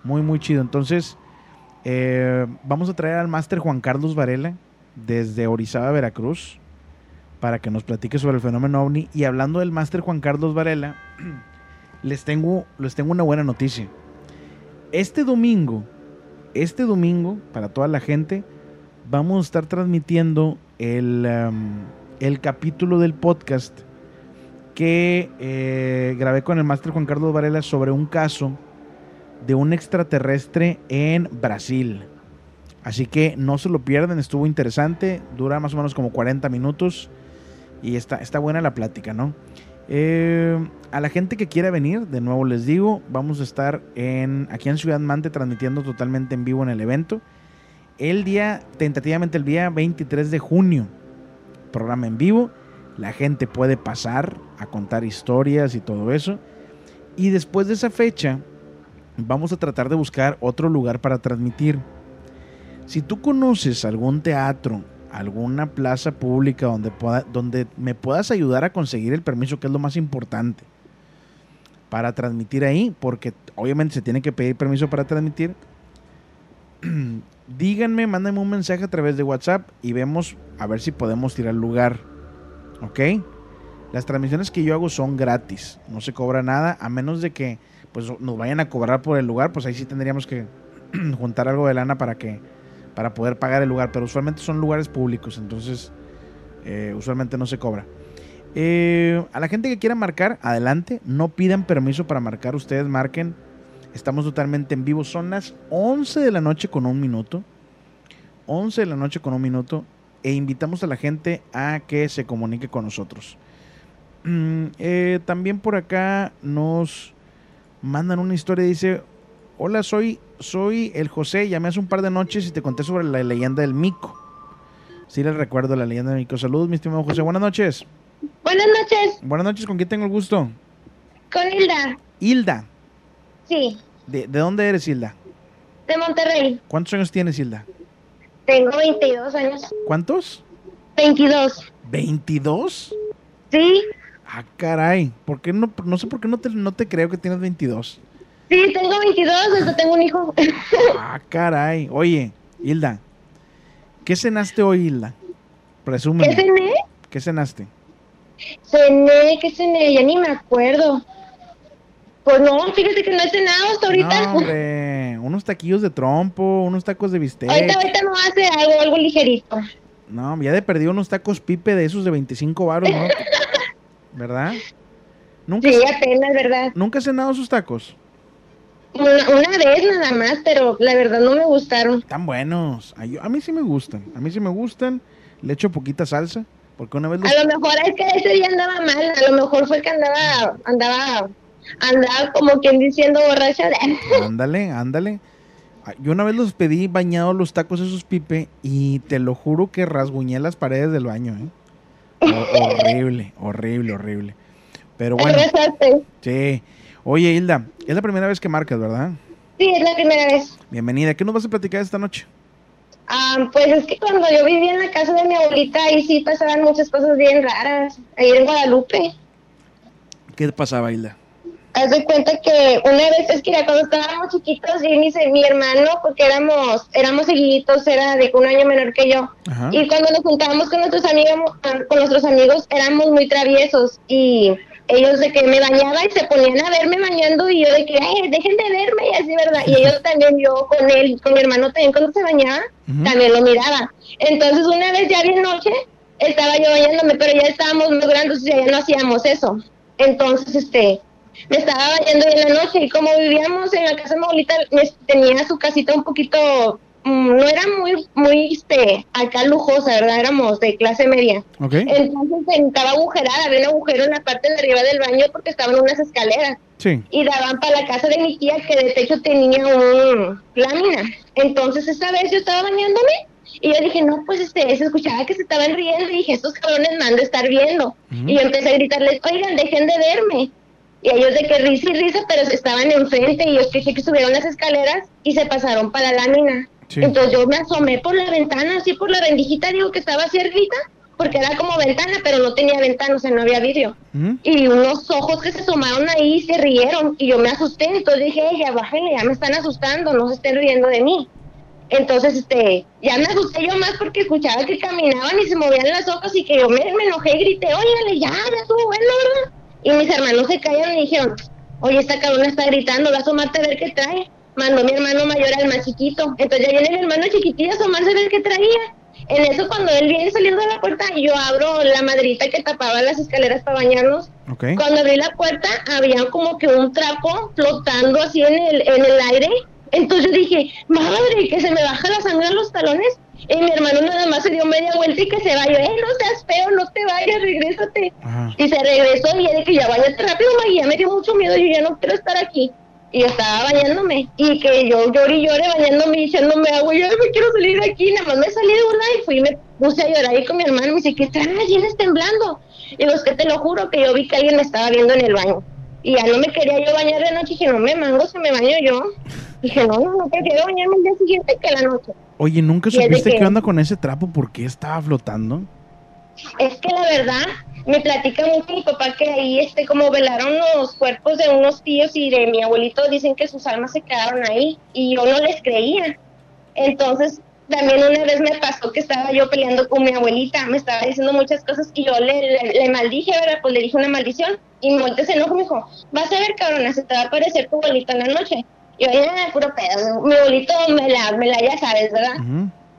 Muy, muy chido. Entonces, eh, vamos a traer al máster Juan Carlos Varela desde Orizaba, Veracruz, para que nos platique sobre el fenómeno ovni. Y hablando del máster Juan Carlos Varela, les tengo, les tengo una buena noticia. Este domingo, este domingo, para toda la gente, vamos a estar transmitiendo el, el capítulo del podcast que eh, grabé con el máster Juan Carlos Varela sobre un caso de un extraterrestre en Brasil. Así que no se lo pierdan, estuvo interesante, dura más o menos como 40 minutos y está, está buena la plática, ¿no? Eh, a la gente que quiera venir, de nuevo les digo, vamos a estar en, aquí en Ciudad Mante transmitiendo totalmente en vivo en el evento. El día, tentativamente el día 23 de junio, programa en vivo. La gente puede pasar a contar historias y todo eso. Y después de esa fecha, vamos a tratar de buscar otro lugar para transmitir. Si tú conoces algún teatro, alguna plaza pública donde, pueda, donde me puedas ayudar a conseguir el permiso, que es lo más importante, para transmitir ahí, porque obviamente se tiene que pedir permiso para transmitir, díganme, mándenme un mensaje a través de WhatsApp y vemos a ver si podemos tirar lugar. ¿Ok? Las transmisiones que yo hago son gratis, no se cobra nada, a menos de que pues nos vayan a cobrar por el lugar, pues ahí sí tendríamos que juntar algo de lana para que para poder pagar el lugar, pero usualmente son lugares públicos, entonces eh, usualmente no se cobra. Eh, a la gente que quiera marcar, adelante, no pidan permiso para marcar, ustedes marquen. Estamos totalmente en vivo, son las 11 de la noche con un minuto. 11 de la noche con un minuto e invitamos a la gente a que se comunique con nosotros. Mm, eh, también por acá nos mandan una historia, dice, hola, soy, soy el José, llamé hace un par de noches y te conté sobre la leyenda del mico. Sí les recuerdo la leyenda del mico. Saludos, mi estimado José, buenas noches. Buenas noches, Buenas noches, ¿con quién tengo el gusto? con Hilda. Hilda. Sí, ¿De, de dónde eres, Hilda? de Monterrey. ¿Cuántos años tienes, Hilda? Tengo 22 años. ¿Cuántos? 22. ¿22? Sí, Ah, caray. ¿Por qué no, no sé por qué no te, no te creo que tienes 22. Sí, tengo 22, hasta tengo un hijo. Ah, caray. Oye, Hilda, ¿qué cenaste hoy, Hilda? Presúmeme. ¿Qué cené? ¿Qué cenaste? Cené, ¿qué cené? Ya ni me acuerdo. Pues no, fíjate que no he cenado hasta ahorita. No, hombre. unos taquillos de trompo, unos tacos de bistec. Ahorita, ahorita no hace algo, algo ligerito. No, ya de perdido unos tacos pipe de esos de 25 baros, ¿no? ¿Verdad? ¿Nunca, Sí, apenas, ¿verdad? ¿Nunca has cenado sus tacos? Una, una vez nada más, pero la verdad no me gustaron. Están buenos. A, yo- a mí sí me gustan. A mí sí me gustan. Le echo poquita salsa. Porque una vez los... A lo mejor es que ese día andaba mal, a lo mejor fue que andaba, andaba, andaba como quien diciendo borracha. Ándale, ándale. Yo una vez los pedí bañados los tacos esos pipe y te lo juro que rasguñé las paredes del baño, ¿eh? Ho- horrible, horrible, horrible. Pero bueno, sí. Oye, Hilda, es la primera vez que marcas, ¿verdad? Sí, es la primera vez. Bienvenida. ¿Qué nos vas a platicar esta noche? Ah, pues es que cuando yo vivía en la casa de mi abuelita, ahí sí pasaban muchas cosas bien raras, ahí en Guadalupe. ¿Qué pasaba, Hilda? Haz de cuenta que una vez, es que ya cuando estábamos chiquitos, yo y mi, mi hermano, porque éramos, éramos seguiditos, era de un año menor que yo. Ajá. Y cuando nos juntábamos con nuestros amigos, con nuestros amigos, éramos muy traviesos y ellos de que me bañaba y se ponían a verme bañando y yo de que, ay, dejen de verme y así, ¿verdad? Y ellos también, yo con él, con mi hermano también cuando se bañaba, también lo miraba. Entonces una vez ya bien noche, estaba yo bañándome, pero ya estábamos muy grandes ya no hacíamos eso. Entonces, este, me estaba bañando en la noche y como vivíamos en la casa de mi abuelita, tenía su casita un poquito, no era muy, muy, este, acá lujosa, ¿verdad? Éramos de clase media. Ok. Entonces estaba agujerada, había un agujero en la parte de arriba del baño porque estaban unas escaleras Sí. y daban para la casa de mi tía que de techo tenía un lámina. Entonces esa vez yo estaba bañándome y yo dije, no, pues este, se escuchaba que se estaban riendo y dije, estos cabrones me han de estar viendo. Y yo empecé a gritarles, oigan, dejen de verme. Y ellos de que risa y risa, pero estaban enfrente y yo escuché que subieron las escaleras y se pasaron para la lámina. Sí. Entonces yo me asomé por la ventana, así por la rendijita, digo que estaba cerquita, porque era como ventana, pero no tenía ventana, o sea, no había vidrio y unos ojos que se asomaron ahí se rieron y yo me asusté, entonces dije, "Ey, ya bájenle, ya me están asustando, no se estén riendo de mí. Entonces, este, ya me asusté yo más porque escuchaba que caminaban y se movían las hojas y que yo me, me enojé y grité, óyale, ya, ya estuvo bueno, ¿verdad? Y mis hermanos se callaron y dijeron, oye, esta cabrona está gritando, va a asomarte a ver qué trae. Mandó mi hermano mayor al más chiquito. Entonces ya viene el hermano chiquitillo a asomarse a ver qué traía. En eso cuando él viene saliendo de la puerta, yo abro la madrita que tapaba las escaleras para bañarnos Ok. cuando abrí la puerta, había como que un trapo flotando así en el, en el aire. Entonces yo dije, madre, que se me baja la sangre en los talones. Y mi hermano nada más se dio media vuelta y que se vaya. Eh, no seas feo, no te vayas, regrésate. Y se regresó y yo dije, ya bañate rápido, Maggie. Ya me dio mucho miedo, yo ya no quiero estar aquí. Y estaba bañándome. Y que yo lloré y lloré bañándome y echándome agua. Y yo "Ay, me quiero salir de aquí. Nada más me salí de una y fui y me puse a llorar ahí con mi hermano. Me dice, ¿qué traes? Vienes temblando. Y digo, es que te lo juro que yo vi que alguien me estaba viendo en el baño. Y ya no me quería yo bañar de noche. Dije, no me mango, se me baño yo. Dije, no, no, no prefiero bañarme el día siguiente que la noche. Oye, ¿nunca Y supiste que- qué onda con ese trapo? ¿Por qué estaba flotando? Es que la verdad, me platica mucho mi papá que ahí, este, como velaron los cuerpos de unos tíos y de mi abuelito, dicen que sus almas se quedaron ahí. Y yo no les creía. Entonces, también una vez me pasó que estaba yo peleando con mi abuelita, me estaba diciendo muchas cosas y yo le, le, maldije, ¿verdad? Pues le dije una maldición. Y mi se enojó me dijo, vas a ver, cabrona, se te va a aparecer tu abuelita en la noche. Yo, "Ah, puro pedo, mi abuelito me la, me la ya sabes, ¿verdad?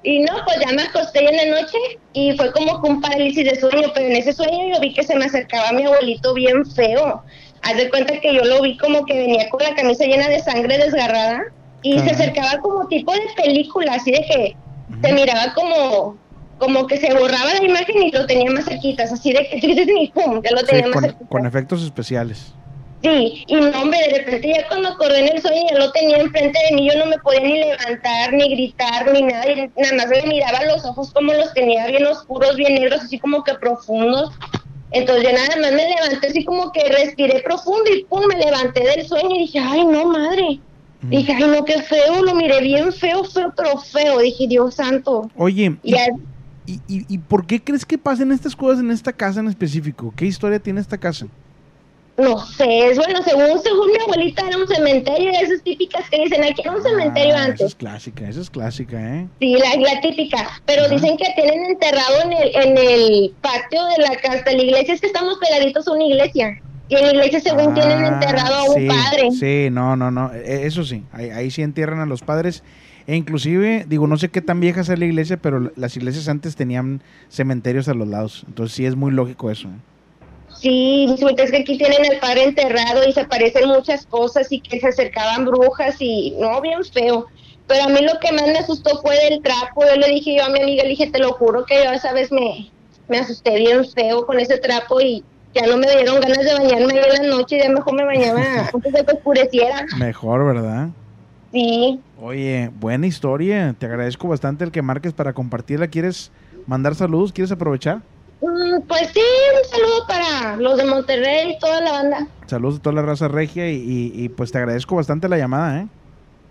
Y no, pues ya me acosté en la noche y fue como que un parálisis de sueño, pero en ese sueño yo vi que se me acercaba mi abuelito bien feo. Haz de cuenta que yo lo vi como que venía con la camisa llena de sangre desgarrada y se acercaba como tipo de película, así de que se miraba como como que se borraba la imagen y lo tenía más cerquitas, así de que y pum, ya lo Sí, tenía más con, cerquita. con efectos especiales. Sí, y no, hombre, de repente ya cuando acordé en el sueño ya lo tenía enfrente de mí, yo no me podía ni levantar, ni gritar, ni nada, y nada más me miraba los ojos como los tenía bien oscuros, bien negros, así como que profundos. Entonces yo nada más me levanté así como que respiré profundo y pum, me levanté del sueño y dije, ay no, madre. Dije, ay no, qué feo, lo miré bien feo, feo, pero feo. Dije, Dios santo. Oye, Y ¿y, y, y por qué crees que pasen estas cosas en esta casa en específico? ¿Qué historia tiene esta casa? No sé, es bueno, según, según mi abuelita era un cementerio, de esas típicas que dicen, aquí era un cementerio Ah, esa antes. es clásica, esa es clásica, ¿eh? Sí, la, la típica. Pero dicen que tienen enterrado en el, en el patio de la casa de la iglesia. Es que estamos pegaditos a una iglesia. Y en la iglesia según tienen enterrado a un Ah, sí, padre. Sí, no, no, no. e- Eso sí, ahí, ahí sí entierran a los padres. E inclusive, digo, no sé qué tan vieja sea la iglesia, pero las iglesias antes tenían cementerios a los lados. Entonces sí es muy lógico eso. ¿eh? Sí, es que aquí tienen al padre enterrado y se aparecen muchas cosas y que se acercaban brujas y no, bien feo. Pero a mí lo que más me asustó fue del trapo. Yo le dije yo a mi amiga, le dije, te lo juro que yo esa vez me, me asusté bien feo con ese trapo y ya no me dieron ganas de bañarme ahí en la noche y ya mejor me bañaba antes de que oscureciera. Mejor, ¿verdad? Sí. Oye, buena historia. Te agradezco bastante el que marques para compartirla. ¿Quieres mandar saludos? ¿Quieres aprovechar? Mm, Pues sí, un saludo para los de Monterrey y toda la banda. Saludos a toda la raza regia y, y- y, pues te agradezco bastante la llamada, ¿eh?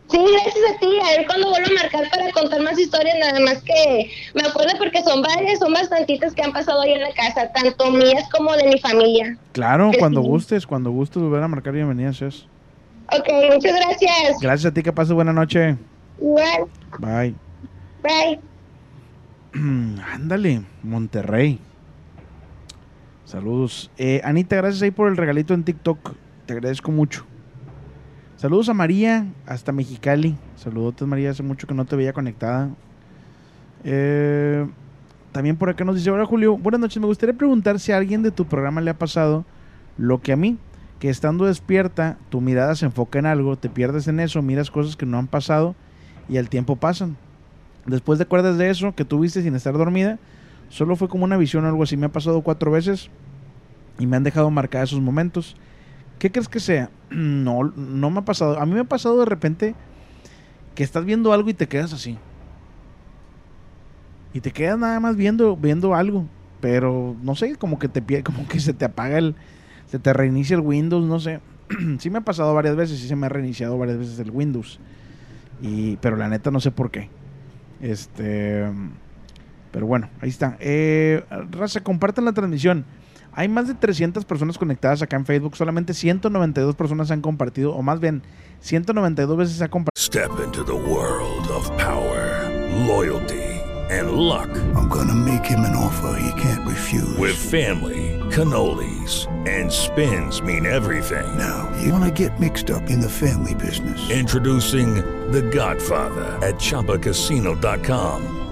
Sí, gracias a ti. A ver cuando vuelvo a marcar para contar más historias, nada más que me acuerdo porque son varias, son bastantitas que han pasado ahí en la casa, tanto mías como de mi familia. Claro, Que cuando sí. gustes, cuando gustes volver a marcar bienvenidas es. Ok, muchas gracias. Gracias a ti, que pases buena noche. Igual, Bye. bye. Ándale, Monterrey. Saludos. Eh, Anita, gracias ahí por el regalito en TikTok. Te agradezco mucho. Saludos a María, hasta Mexicali. Saludotes, María, hace mucho que no te veía conectada. Eh, también por acá nos dice, ahora Julio, buenas noches, me gustaría preguntar si a alguien de tu programa le ha pasado lo que a mí, que estando despierta, tu mirada se enfoca en algo, te pierdes en eso, miras cosas que no han pasado y el tiempo pasan. Después te acuerdas de eso que tuviste sin estar dormida, solo fue como una visión o algo así. Me ha pasado cuatro veces y me han dejado marcar esos momentos. ¿Qué crees que sea? No, no me ha pasado. A mí me ha pasado de repente que estás viendo algo y te quedas así. Y te quedas nada más viendo, viendo algo. Pero no sé, como que te como que se te apaga el. Se te reinicia el Windows, no sé. sí me ha pasado varias veces, sí se me ha reiniciado varias veces el Windows. Y, pero la neta no sé por qué. Este. Pero bueno, ahí está. Eh, raza, compartan la transmisión. Hay más de 300 personas conectadas acá en Facebook. Solamente 192 personas han compartido, o más bien, 192 veces se ha compartido. Step into the world of power, loyalty, and luck. I'm gonna make him an offer he can't refuse. With family, cannolis, and spins mean everything. Now, you wanna get mixed up in the family business. Introducing The Godfather at ChumbaCasino.com.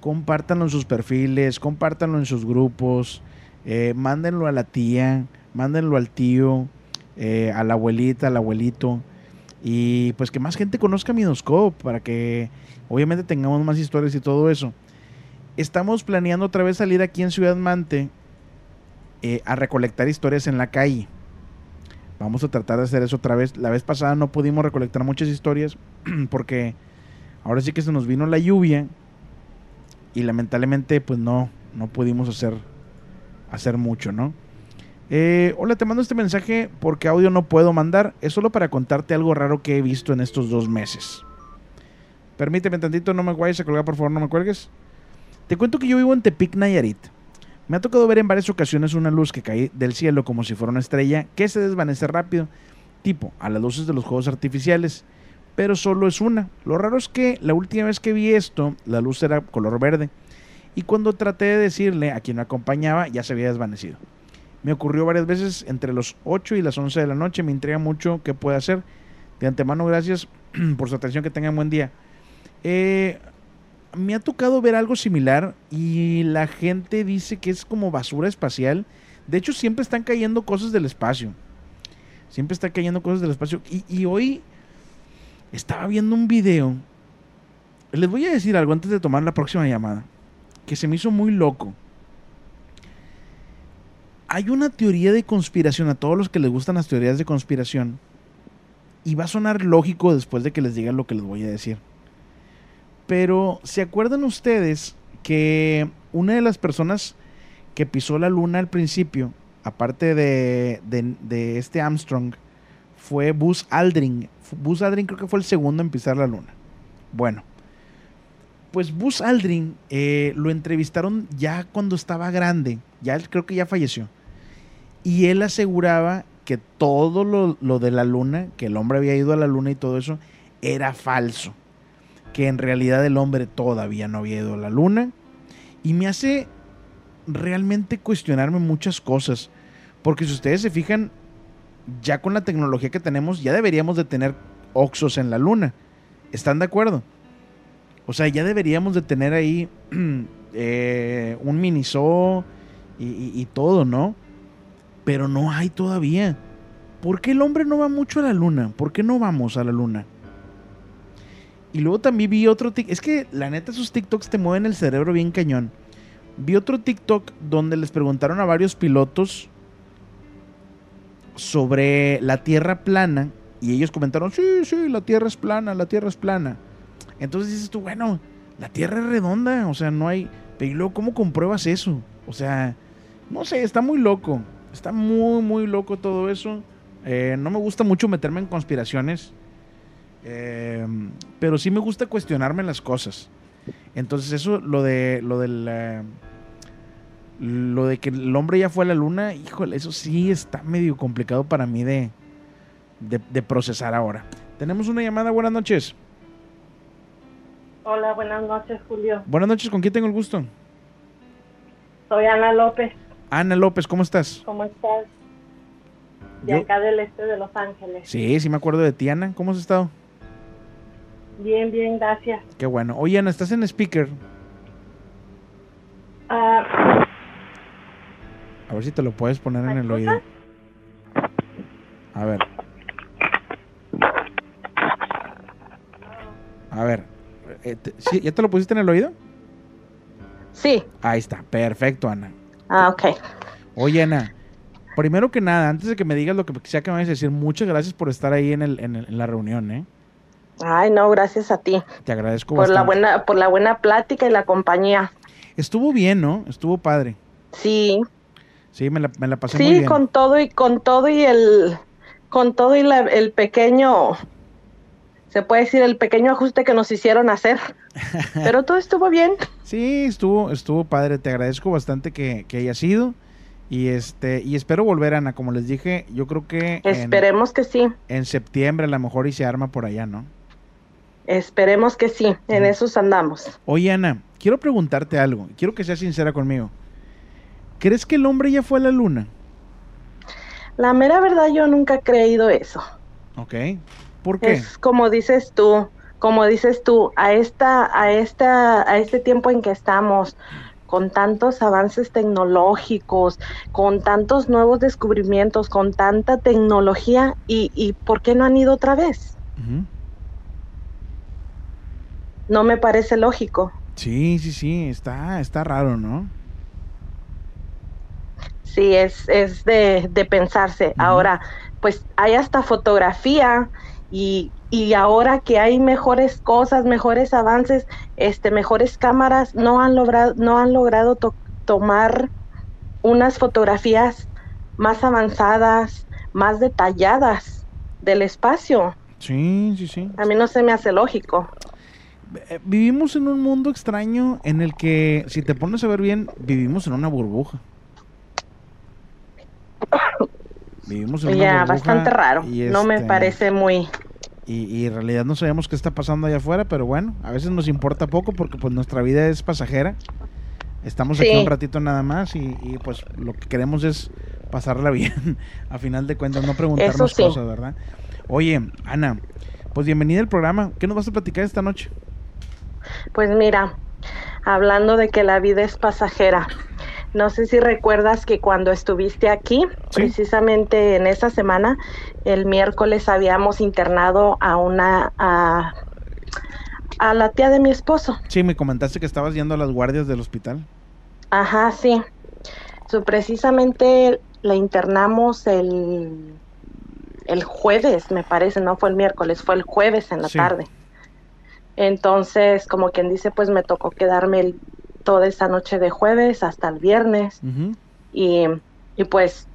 compártanlo en sus perfiles, compártanlo en sus grupos, eh, mándenlo a la tía, mándenlo al tío, eh, a la abuelita, al abuelito, y pues que más gente conozca Midoscope para que obviamente tengamos más historias y todo eso. Estamos planeando otra vez salir aquí en Ciudad Mante eh, a recolectar historias en la calle. Vamos a tratar de hacer eso otra vez. La vez pasada no pudimos recolectar muchas historias porque ahora sí que se nos vino la lluvia y lamentablemente pues no, no pudimos hacer, hacer mucho, ¿no? Eh, hola, te mando este mensaje porque audio no puedo mandar. Es solo para contarte algo raro que he visto en estos dos meses. Permíteme tantito, no me vayas a colgar, por favor, no me cuelgues. Te cuento que yo vivo en Tepic, Nayarit. Me ha tocado ver en varias ocasiones una luz que cae del cielo como si fuera una estrella que se desvanece rápido, tipo a las luces de los juegos artificiales, pero solo es una. Lo raro es que la última vez que vi esto, la luz era color verde, y cuando traté de decirle a quien me acompañaba, ya se había desvanecido. Me ocurrió varias veces entre los 8 y las 11 de la noche, me intriga mucho qué puede hacer. De antemano, gracias por su atención, que tengan buen día. Eh, me ha tocado ver algo similar y la gente dice que es como basura espacial. De hecho, siempre están cayendo cosas del espacio. Siempre están cayendo cosas del espacio. Y, y hoy estaba viendo un video. Les voy a decir algo antes de tomar la próxima llamada. Que se me hizo muy loco. Hay una teoría de conspiración a todos los que les gustan las teorías de conspiración. Y va a sonar lógico después de que les diga lo que les voy a decir. Pero, ¿se acuerdan ustedes que una de las personas que pisó la luna al principio, aparte de, de- de este Armstrong, fue Buzz Aldrin. Buzz Aldrin creo que fue el segundo en pisar la luna. Bueno, pues Buzz Aldrin eh, lo entrevistaron ya cuando estaba grande, ya creo que ya falleció. Y él aseguraba que todo lo, lo de la luna, que el hombre había ido a la luna y todo eso, era falso. Que en realidad el hombre todavía no había ido a la luna. Y me hace realmente cuestionarme muchas cosas. Porque si ustedes se fijan, ya con la tecnología que tenemos, ya deberíamos de tener Oxos en la luna. ¿Están de acuerdo? O sea, ya deberíamos de tener ahí eh, un mini zoo y, y- y todo, ¿no? Pero no hay todavía. ¿Por qué el hombre no va mucho a la luna? ¿Por qué no vamos a la luna? Y luego también vi otro TikTok. Es que la neta, esos TikToks te mueven el cerebro bien cañón. Vi otro TikTok donde les preguntaron a varios pilotos sobre la Tierra plana. Y ellos comentaron, sí, sí, la Tierra es plana, la Tierra es plana. Entonces dices tú, bueno, la Tierra es redonda, o sea, no hay... Pero ¿y luego cómo compruebas eso? O sea, no sé, está muy loco. Está muy, muy loco todo eso. Eh, no me gusta mucho meterme en conspiraciones. eh, pero sí me gusta cuestionarme las cosas. Entonces eso, lo de... Lo del... eh, lo de que el hombre ya fue a la luna, híjole, eso sí está medio complicado para mí de, de, de procesar ahora. Tenemos una llamada, buenas noches. Hola, buenas noches, Julio. Buenas noches, ¿con quién tengo el gusto? Soy Ana López. Ana López, ¿cómo estás? ¿Cómo estás? De Yo- acá del este de Los Ángeles. Sí, sí me acuerdo de ti, Ana. ¿Cómo has estado? Bien, bien, gracias. Qué bueno. Oye, Ana, estás en speaker. Ah, A ver si te lo puedes poner en el oído. A ver. A ver. eh, ¿sí? ¿Ya te lo pusiste en el oído? Sí. Ahí está. Perfecto, Ana. ah, ok. Oye, Ana. Primero que nada, antes de que me digas lo que sea que me vayas a decir, muchas gracias por estar ahí en, el, en, el- en la reunión, ¿eh? Ay, no, gracias a ti. Te agradezco Por la buena, por la buena plática y la compañía. Estuvo bien, ¿no? Estuvo padre. Sí. Sí, me la, me la pasé muy Sí, bien. con todo y con todo y el con todo y la- el pequeño se puede decir el pequeño ajuste que nos hicieron hacer. Pero todo estuvo bien. Sí, estuvo, estuvo padre. Te agradezco bastante que, que haya sido. Y este, y espero volver, Ana. Como les dije, yo creo que en, Esperemos que sí. en septiembre a lo mejor y se arma por allá, ¿no? Esperemos que sí. En esos andamos. Oye, Ana, quiero preguntarte algo. Quiero que seas sincera conmigo. ¿Crees que el hombre ya fue a la luna? La mera verdad yo nunca he creído eso. ¿Ok? ¿Por qué? Es como dices tú, como dices tú, a esta, a esta, a este tiempo en que estamos, con tantos avances tecnológicos, con tantos nuevos descubrimientos, con tanta tecnología, y, y ¿por qué no han ido otra vez? No me parece lógico. Sí, sí, sí. Está, está raro, ¿no? Sí, es, es de, de pensarse. Ahora, pues hay hasta fotografía y, y ahora que hay mejores cosas, mejores avances, este, mejores cámaras, no han logrado, no han logrado to- tomar unas fotografías más avanzadas, más detalladas del espacio. Sí, sí, sí. A mí no se me hace lógico. Eh, Vivimos en un mundo extraño en el que, si te pones a ver bien, vivimos en una burbuja. Vivimos en una Ya, bastante raro. y No me este, parece muy... Y, y en realidad no sabemos qué está pasando allá afuera, pero bueno, a veces nos importa poco porque pues nuestra vida es pasajera. Estamos aquí un ratito nada más y, y, pues lo que queremos es pasarla bien, a final de cuentas, no preguntarnos sí. cosas, ¿verdad? Oye, Ana, pues bienvenida al programa. ¿Qué nos vas a platicar esta noche? Pues mira, hablando de que la vida es pasajera, no sé si recuerdas que cuando estuviste aquí, precisamente en esa semana, el miércoles habíamos internado a una a, a la tía de mi esposo. Sí, me comentaste que estabas yendo a las guardias del hospital. Ajá, sí. So, precisamente la internamos el, el jueves, me parece, no fue el miércoles, fue el jueves en la Sí. tarde. Entonces, como quien dice, pues me tocó quedarme el- toda esa noche de jueves hasta el viernes. Y, y pues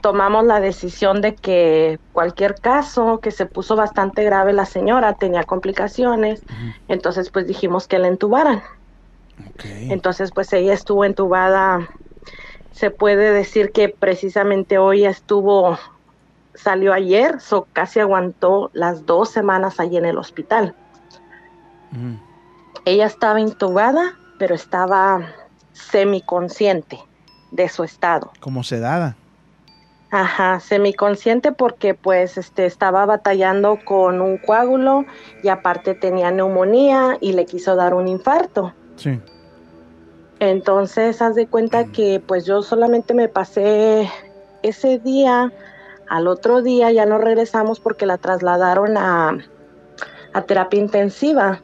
tomamos la decisión de que cualquier caso que se puso bastante grave la señora tenía complicaciones, entonces pues dijimos que la entubaran. Entonces pues ella estuvo entubada, se puede decir que precisamente hoy estuvo, salió ayer, so casi aguantó las dos semanas allí en el hospital. Ella estaba intubada, pero estaba semiconsciente de su estado. Como sedada. Ajá, semiconsciente porque pues este estaba batallando con un coágulo y aparte tenía neumonía y le quiso dar un infarto. Sí. Entonces, haz de cuenta que pues yo solamente me pasé ese día, al otro día ya no regresamos porque la trasladaron a, a terapia intensiva.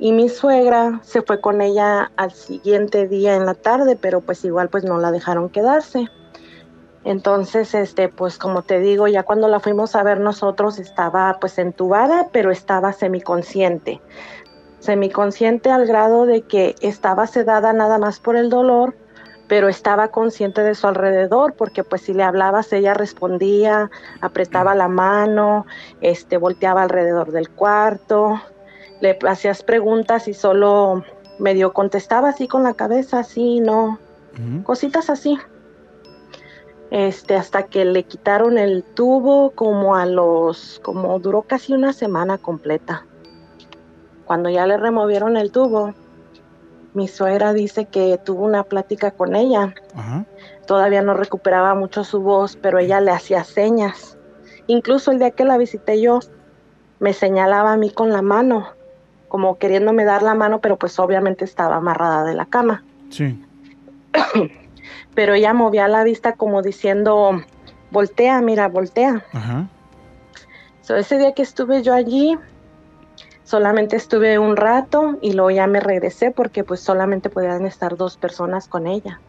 Y mi suegra se fue con ella al siguiente día en la tarde, pero pues igual pues no la dejaron quedarse. Entonces, este, pues como te digo, ya cuando la fuimos a ver nosotros estaba pues entubada, pero estaba semiconsciente. Semiconsciente al grado de que estaba sedada nada más por el dolor, pero estaba consciente de su alrededor, porque pues si le hablabas ella respondía, apretaba la mano, este, volteaba alrededor del cuarto, le hacías preguntas y solo medio contestaba así con la cabeza, así, no, cositas así. Este, hasta que le quitaron el tubo como a los, como duró casi una semana completa. Cuando ya le removieron el tubo, mi suegra dice que tuvo una plática con ella. Todavía no recuperaba mucho su voz, pero ella le hacía señas. Incluso el día que la visité yo, me señalaba a mí con la mano, como queriéndome dar la mano, pero pues obviamente estaba amarrada de la cama. Sí. Pero ella movía la vista como diciendo, voltea, mira, voltea. Ajá. So, ese día que estuve yo allí, solamente estuve un rato y luego ya me regresé porque pues solamente podían estar dos personas con ella.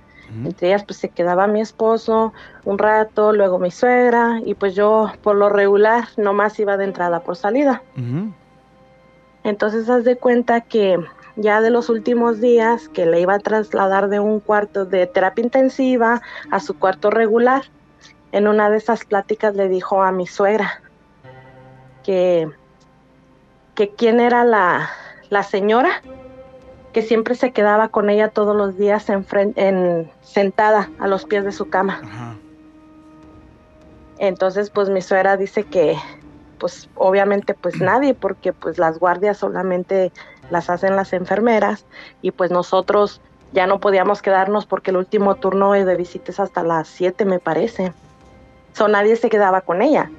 Entre ellas pues se quedaba mi esposo un rato, luego mi suegra y pues yo por lo regular nomás iba de entrada por salida. Entonces haz de cuenta que ya de los últimos días que le iba a trasladar de un cuarto de terapia intensiva a su cuarto regular, en una de esas pláticas le dijo a mi suegra que, que quién era la, la señora que siempre se quedaba con ella todos los días en, sentada a los pies de su cama. Entonces, pues mi suegra dice que, pues obviamente, pues nadie, porque pues las guardias solamente las hacen las enfermeras y pues nosotros ya no podíamos quedarnos porque el último turno de visita es hasta las 7, me parece. So, nadie se quedaba con ella.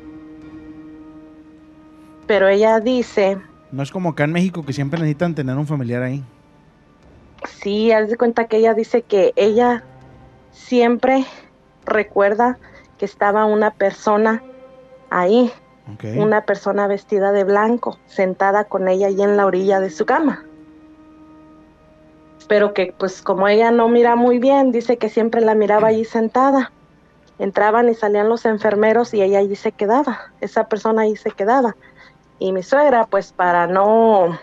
Pero ella dice, No es como acá en México que siempre necesitan tener un familiar ahí. sí, haz de cuenta que ella dice que ella siempre recuerda que estaba una persona ahí, Una persona vestida de blanco, sentada con ella ahí en la orilla de su cama. Pero que pues como ella no mira muy bien, dice que siempre la miraba allí sentada. Entraban y salían los enfermeros y ella allí se quedaba, esa persona ahí se quedaba. Y mi suegra pues para no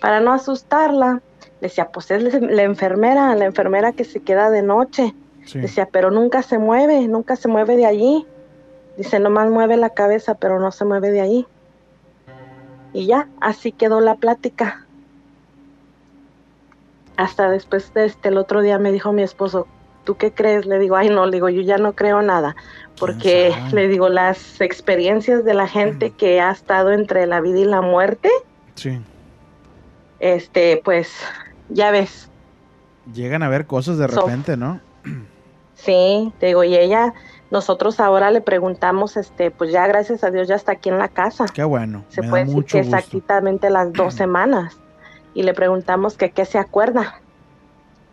para no asustarla, decía, pues es la enfermera, la enfermera que se queda de noche. Decía, pero nunca se mueve, nunca se mueve de allí. Dice, nomás mueve la cabeza, pero no se mueve de ahí. Y ya, así quedó la plática. Hasta después de este, el otro día me dijo mi esposo, ¿tú qué crees? Le digo, ay no, le digo, yo ya no creo nada. Porque le digo, las experiencias de la gente que ha estado entre la vida y la muerte, Sí. este, pues, ya ves, Llegan a ver cosas de So- repente, ¿no? Sí, te digo, y ella, nosotros ahora le preguntamos, este, pues ya gracias a Dios ya está aquí en la casa. Qué bueno. Se me puede da decir mucho que gusto. exactamente las dos semanas. Y le preguntamos que qué se acuerda.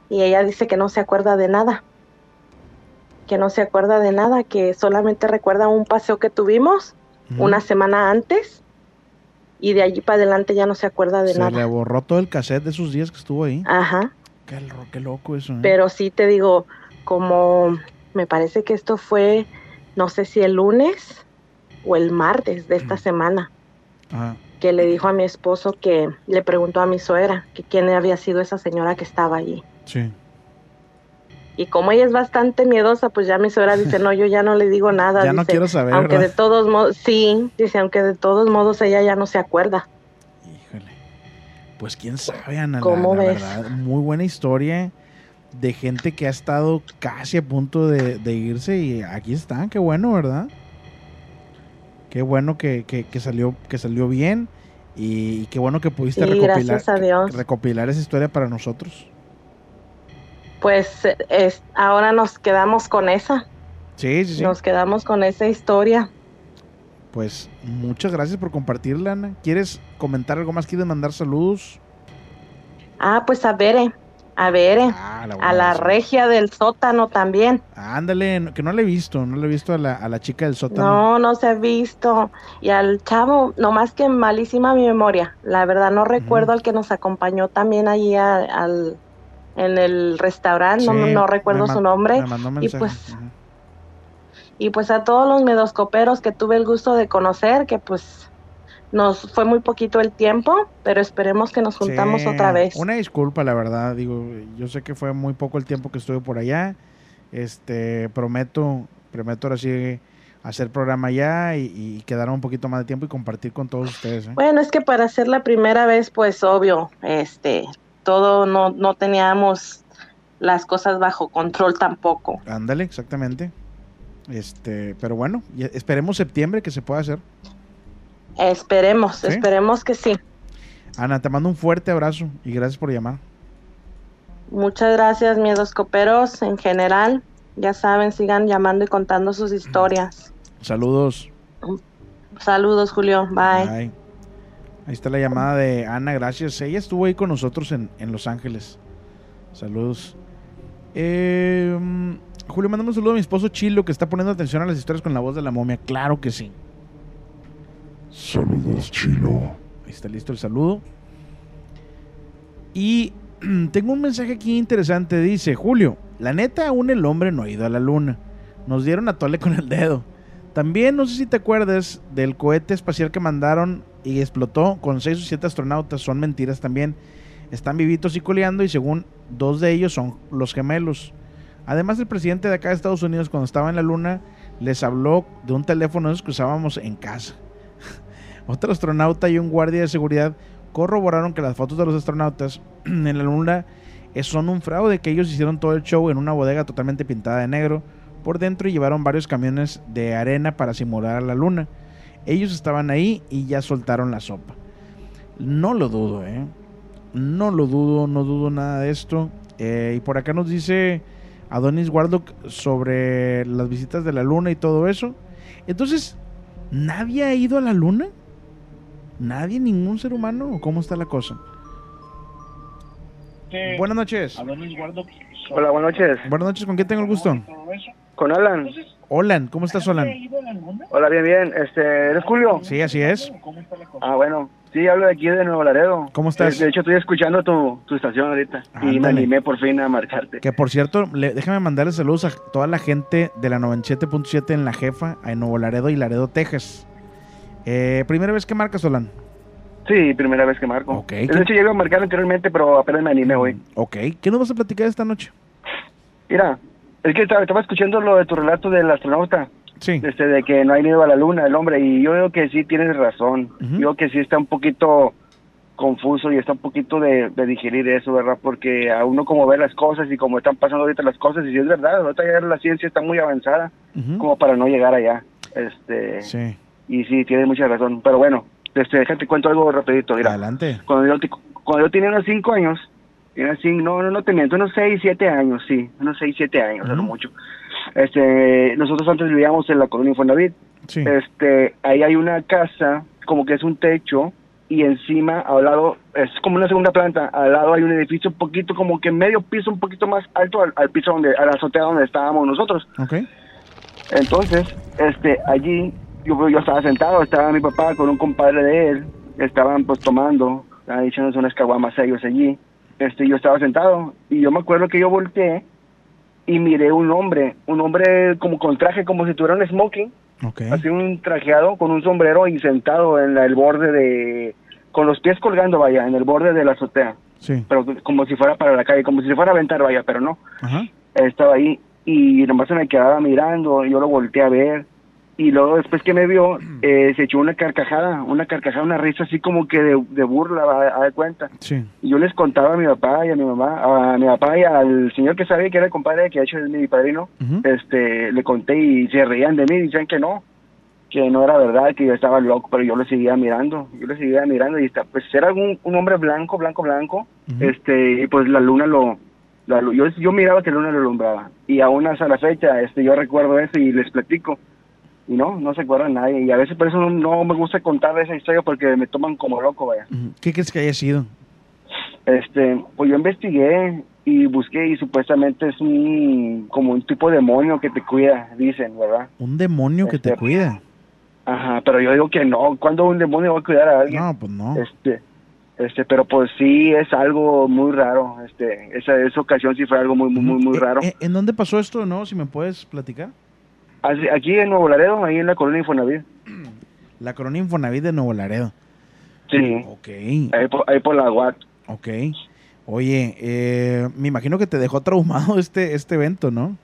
Y ella dice que no se acuerda de nada. Que no se acuerda de nada, que solamente recuerda un paseo que tuvimos una semana antes. Y de allí para adelante ya no se acuerda de Se nada. le borró todo el cassette de esos días que estuvo ahí. Ajá. Qué loco eso, ¿eh? Pero sí te digo, como me parece que esto fue, no sé si el lunes o el martes de esta semana, Ajá. que le dijo a mi esposo que le preguntó a mi suegra que quién había sido esa señora que estaba allí. Sí. Y como ella es bastante miedosa, pues ya mi suegra dice, no, yo ya no le digo nada. Ya no quiero saber, Aunque ¿verdad? de todos modos, sí, dice, aunque de todos modos ella ya no se acuerda. Pues quién sabe, Ana, la- ¿Cómo la ves? verdad, muy buena historia de gente que ha estado casi a punto de, de irse y aquí están, qué bueno, ¿verdad? Qué bueno que, que- que salió, que salió bien y, qué bueno que pudiste Sí, recopilar, gracias a Dios. recopilar esa historia para nosotros. Pues es, ahora nos quedamos con esa, Sí, sí, sí. nos quedamos con esa historia. Pues muchas gracias por compartirla, Ana. ¿Quieres comentar algo más? ¿Quieres mandar saludos? Ah, pues a Bere, a Bere, Ah, la a la regia del sótano también. Ándale, que no la he visto, no la he visto a la, a la chica del sótano. No, no se ha visto. Y al chavo, nomás que malísima mi memoria. La verdad no recuerdo al que nos acompañó también allí a- al, en el restaurante, no, Sí, no recuerdo su nombre. Y pues, y pues a todos los medoscoperos que tuve el gusto de conocer, que pues nos fue muy poquito el tiempo, pero esperemos que nos juntamos Sí, otra vez. Una disculpa, la verdad. Digo, yo sé que fue muy poco el tiempo que estuve por allá. Este, prometo, prometo ahora sí hacer programa allá y, y quedarme un poquito más de tiempo y compartir con todos ustedes. ¿eh? Bueno, es que para ser la primera vez, pues obvio, este, todo no, no teníamos las cosas bajo control tampoco. Ándale, exactamente. Este, pero bueno, esperemos septiembre que se pueda hacer. Esperemos, ¿Sí? esperemos que sí. Ana, te mando un fuerte abrazo y gracias por llamar. Muchas gracias, miedoscoperos en general. Ya saben, sigan llamando y contando sus historias. Saludos. Saludos, Julio. Bye. Bye. Ahí está la llamada de Ana, gracias. Ella estuvo ahí con nosotros en, en Los Ángeles. Saludos. Eh, mm, Julio, mándame un saludo a mi esposo Chilo que está poniendo atención a las historias con la voz de la momia. Claro que sí. Saludos, Chilo. Ahí está listo el saludo. Y tengo un mensaje aquí interesante. Dice, Julio, la neta aún el hombre no ha ido a la luna. Nos dieron a tole con el dedo. También no sé si te acuerdas del cohete espacial que mandaron y explotó con seis o siete astronautas. Son mentiras también. Están vivitos y coleando y según dos de ellos son los gemelos. Además el presidente de acá de Estados Unidos cuando estaba en la luna les habló de un teléfono que usábamos en casa. Otro astronauta y un guardia de seguridad corroboraron que las fotos de los astronautas en la luna son un fraude, que ellos hicieron todo el show en una bodega totalmente pintada de negro por dentro y llevaron varios camiones de arena para simular a la luna. Ellos estaban ahí y ya soltaron la sopa. No lo dudo, ¿eh? No lo dudo, no dudo nada de esto. Eh, y por acá nos dice Adonis Warlock sobre las visitas de la luna y todo eso. Entonces, ¿nadie ha ido a la luna? ¿Nadie, ningún ser humano? ¿O cómo está la cosa? Buenas noches. Hola, buenas noches. Buenas noches, ¿con quién tengo el gusto? Con Alan. Hola, ¿cómo estás, Olan? Hola, bien, bien. Este, ¿Eres Julio? Sí, así es. Ah, bueno. Sí, hablo de aquí de Nuevo Laredo. ¿Cómo estás? De, hecho, estoy escuchando tu, tu estación ahorita. Y me animé por fin a marcarte. Que por cierto, le- déjame mandarle saludos a toda la gente de la 97.7 en La Jefa, en Nuevo Laredo y Laredo, Texas. Eh, ¿Primera vez que marcas, Solán? Sí, primera vez que marco. Ok. De hecho, iba a marcar anteriormente, pero apenas me animé hoy. Ok. ¿Qué nos vas a platicar esta noche? Mira, es que estaba, estaba escuchando lo de tu relato del astronauta. Sí. Este, de que no ha ido a la luna el hombre. Y yo digo que sí tienes razón. Yo digo que sí está un poquito confuso y está un poquito de, de digerir eso, ¿verdad? Porque a uno como ve las cosas y como están pasando ahorita las cosas, y si es verdad, ahorita ya la ciencia está muy avanzada como para no llegar allá. Este, Sí. Y sí, tienes mucha razón. Pero bueno, este, déjate cuento algo rapidito. Mira, Adelante. Cuando yo, cuando yo tenía unos 5 años, tenía cinco, no, no, no te miento, unos 6, 7 años, sí, unos 6, 7 años, no mucho. Este, nosotros antes vivíamos en la colonia Infonavit. Sí. Este, ahí hay una casa, como que es un techo, y encima, al lado, es como una segunda planta, al lado hay un edificio un poquito, como que medio piso, un poquito más alto al, al piso donde, a la azotea donde estábamos nosotros. Ok. Entonces, este, allí yo, yo estaba sentado, estaba mi papá con un compadre de él, estaban pues tomando, estaban echándose unas caguamas ellos allí. este, yo estaba sentado y yo me acuerdo que yo volteé y miré un hombre, un hombre como con traje, como si tuviera un smoking, así un trajeado con un sombrero y sentado en la- el borde de, con los pies colgando, vaya, en el borde de la azotea, Sí. pero como si fuera para la calle, como si fuera a aventar, vaya, pero no Ajá. estaba ahí y nomás se me quedaba mirando, yo lo volteé a ver y luego después que me vio eh, se echó una carcajada, una carcajada, una risa así como que de, de burla, a, de cuenta. Sí. Y yo les contaba a mi papá y a mi mamá, a mi papá y al señor que sabía que era el compadre que de hecho es mi padrino, este, le conté y se reían de mí, decían que no, que no era verdad, que yo estaba loco, pero yo lo seguía mirando, yo lo seguía mirando y está, pues era un, un hombre blanco, blanco, blanco, este, y pues la luna lo, la yo, yo miraba que la luna lo alumbraba y aún hasta la fecha, este, yo recuerdo eso y les platico y no, no se acuerdan nadie y a veces por eso no, no me gusta contar esa historia porque me toman como loco, vaya. ¿Qué crees que haya sido? Este, pues yo investigué y busqué y supuestamente es un como un tipo de demonio que te cuida, dicen, ¿verdad? Un demonio que te Este, cuida. Ajá, pero yo digo que no, ¿cuándo un demonio va a cuidar a alguien? No, pues no. Este, este, pero pues sí es algo muy raro, este, esa, esa ocasión sí fue algo muy, muy, muy, muy raro. ¿En, en dónde pasó esto, no? Si me puedes platicar. Aquí en Nuevo Laredo, ahí en la colonia Infonavit. La colonia Infonavit de Nuevo Laredo. Sí. Ok. Ahí por, ahí por la UAT. Ok. Oye, eh, me imagino que te dejó traumado este, este evento, ¿no?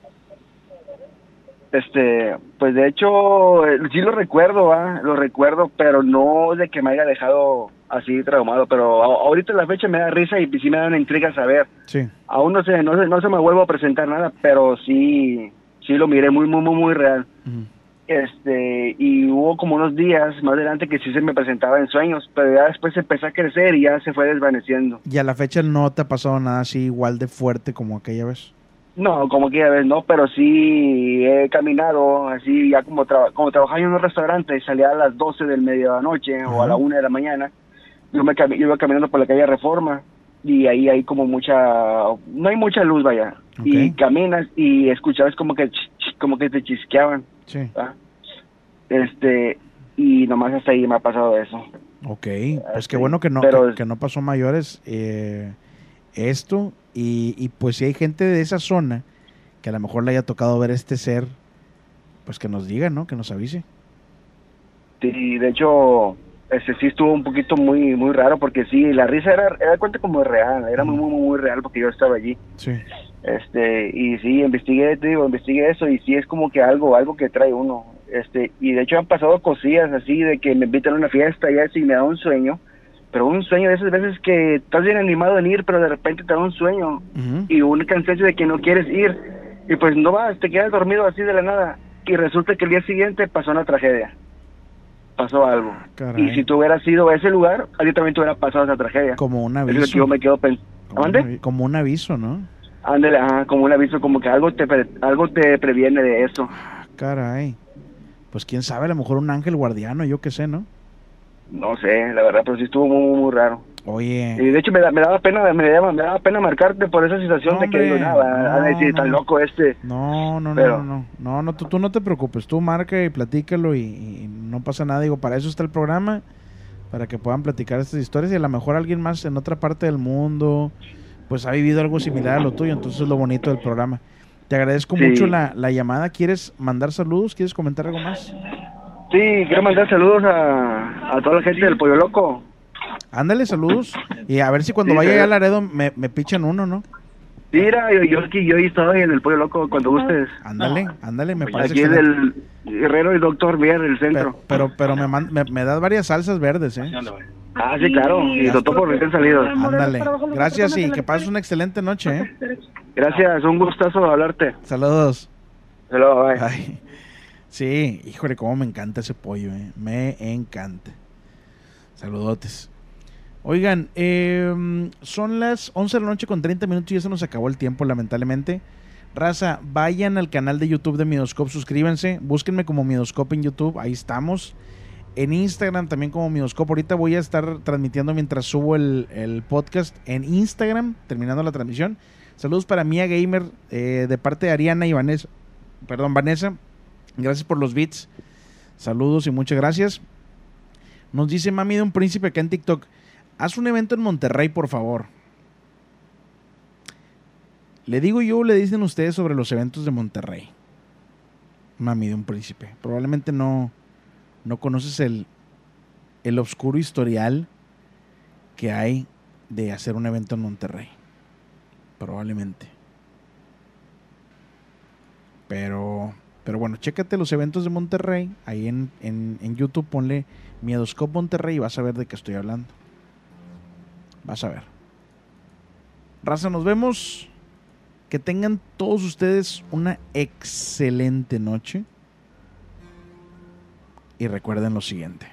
Este, pues de hecho, eh, sí lo recuerdo, ¿va? lo recuerdo, pero no de que me haya dejado así traumado, pero ahorita la fecha me da risa y sí me da una intriga saber. Sí. Aún no sé, no, no se me vuelvo a presentar nada, pero sí, sí lo miré muy, muy, muy, muy real. Este, y hubo como unos días más adelante que sí se me presentaba en sueños, pero ya después empezó a crecer y ya se fue desvaneciendo. Y a la fecha no te ha pasado nada así igual de fuerte como aquella vez. No, como que ya ves, no, pero sí he caminado, así ya como, como trabajaba en un restaurante y salía a las 12 del medianoche o a la 1 de la mañana, yo, me yo iba caminando por la calle Reforma y ahí hay como mucha, no hay mucha luz, vaya, y caminas y escuchabas como que, como que te chisqueaban, Sí. este, y nomás hasta ahí me ha pasado eso. Ok, pues qué bueno que no, pero- que, que no pasó mayores eh, esto. Y, y pues si hay gente de esa zona que a lo mejor le haya tocado ver este ser, pues que nos diga, ¿no? Que nos avise. Sí, de hecho, ese sí estuvo un poquito muy muy raro porque sí, la risa era, era cuenta como real, era muy, muy, muy real porque yo estaba allí. Sí. Este, y sí, investigué, te digo, investigué eso y sí es como que algo, algo que trae uno. Este, y de hecho han pasado cosillas así de que me invitan a una fiesta y así me da un sueño, pero un sueño de esas veces que estás bien animado en ir, pero de repente te da un sueño y un cansancio de que no quieres ir y pues no vas, te quedas dormido así de la nada y resulta que el día siguiente pasó una tragedia. Pasó algo. Caray. Y si tú hubieras ido a ese lugar, a ti también te hubiera pasado esa tragedia. Como un Es lo que aviso. yo me quedo pensando. Como un, avi- como un aviso, ¿no? Ándale, ajá, como un aviso, como que algo te, pre- algo te previene de eso. Caray. Pues quién sabe, a lo mejor un ángel guardiano, yo qué sé, ¿no? No sé, la verdad, pero sí estuvo muy, muy, muy raro. Oye. Y de hecho me, da- me daba pena, me daba, me daba pena marcarte por esa situación de que Hombre, digo, nada, a no, decir, tan no. loco este. No, no, no, Pero- no, no, no, no, tú, tú no te preocupes, tú marca y platícalo y, y no pasa nada, digo, para eso está el programa, para que puedan platicar estas historias y a lo mejor alguien más en otra parte del mundo, pues ha vivido algo similar a lo tuyo, entonces es lo bonito del programa. Te agradezco Sí. mucho la, la llamada, ¿quieres mandar saludos? ¿Quieres comentar algo más? Sí, quiero mandar saludos a, a toda la gente del Pollo Loco. Ándale, saludos, y a ver si cuando Sí, vaya a Laredo me, me pichan uno, ¿no? Mira, yo, yo aquí, yo estoy en el Pollo Loco cuando gustes. Ándale, ándale, me parece Aquí es el Guerrero y Doctor Mier, el centro. Pero, pero me, man- me, me das varias salsas verdes, ¿eh? Ah, sí, claro, y doctor por recién salido. Ándale. Gracias y que pases una excelente noche, ¿eh? Gracias, un gustazo hablarte. Saludos. Hello, bye. Ay, Sí, híjole, cómo me encanta ese pollo, ¿eh? Me encanta. Saludotes. Oigan, eh, son las 11 de la noche con 30 minutos y ya se nos acabó el tiempo, lamentablemente. Raza, vayan al canal de YouTube de Midoscope, suscríbanse, búsquenme como Midoscope en YouTube, ahí estamos. En Instagram también como Midoscope. Ahorita voy a estar transmitiendo mientras subo el, el podcast en Instagram, terminando la transmisión. Saludos para Mia Gamer eh, de parte de Ariana y Vanessa. Perdón, Vanessa. Gracias por los beats. Saludos y muchas gracias. Nos dice Mami de un príncipe acá en TikTok. Haz un evento en Monterrey, por favor. Le digo yo, le dicen ustedes sobre los eventos de Monterrey. Mami de un príncipe. Probablemente no, no conoces el, el oscuro historial que hay de hacer un evento en Monterrey. Probablemente. Pero, pero bueno, chécate los eventos de Monterrey. Ahí en, en, en YouTube ponle Miedoscope Monterrey y vas a ver de qué estoy hablando. Vas a ver. Raza, nos vemos. Que tengan todos ustedes una excelente noche. Y recuerden lo siguiente.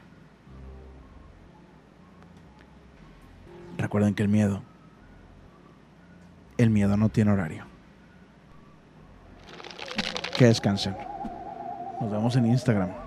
Recuerden que el miedo, el miedo no tiene horario. Que descansen. Nos vemos en Instagram.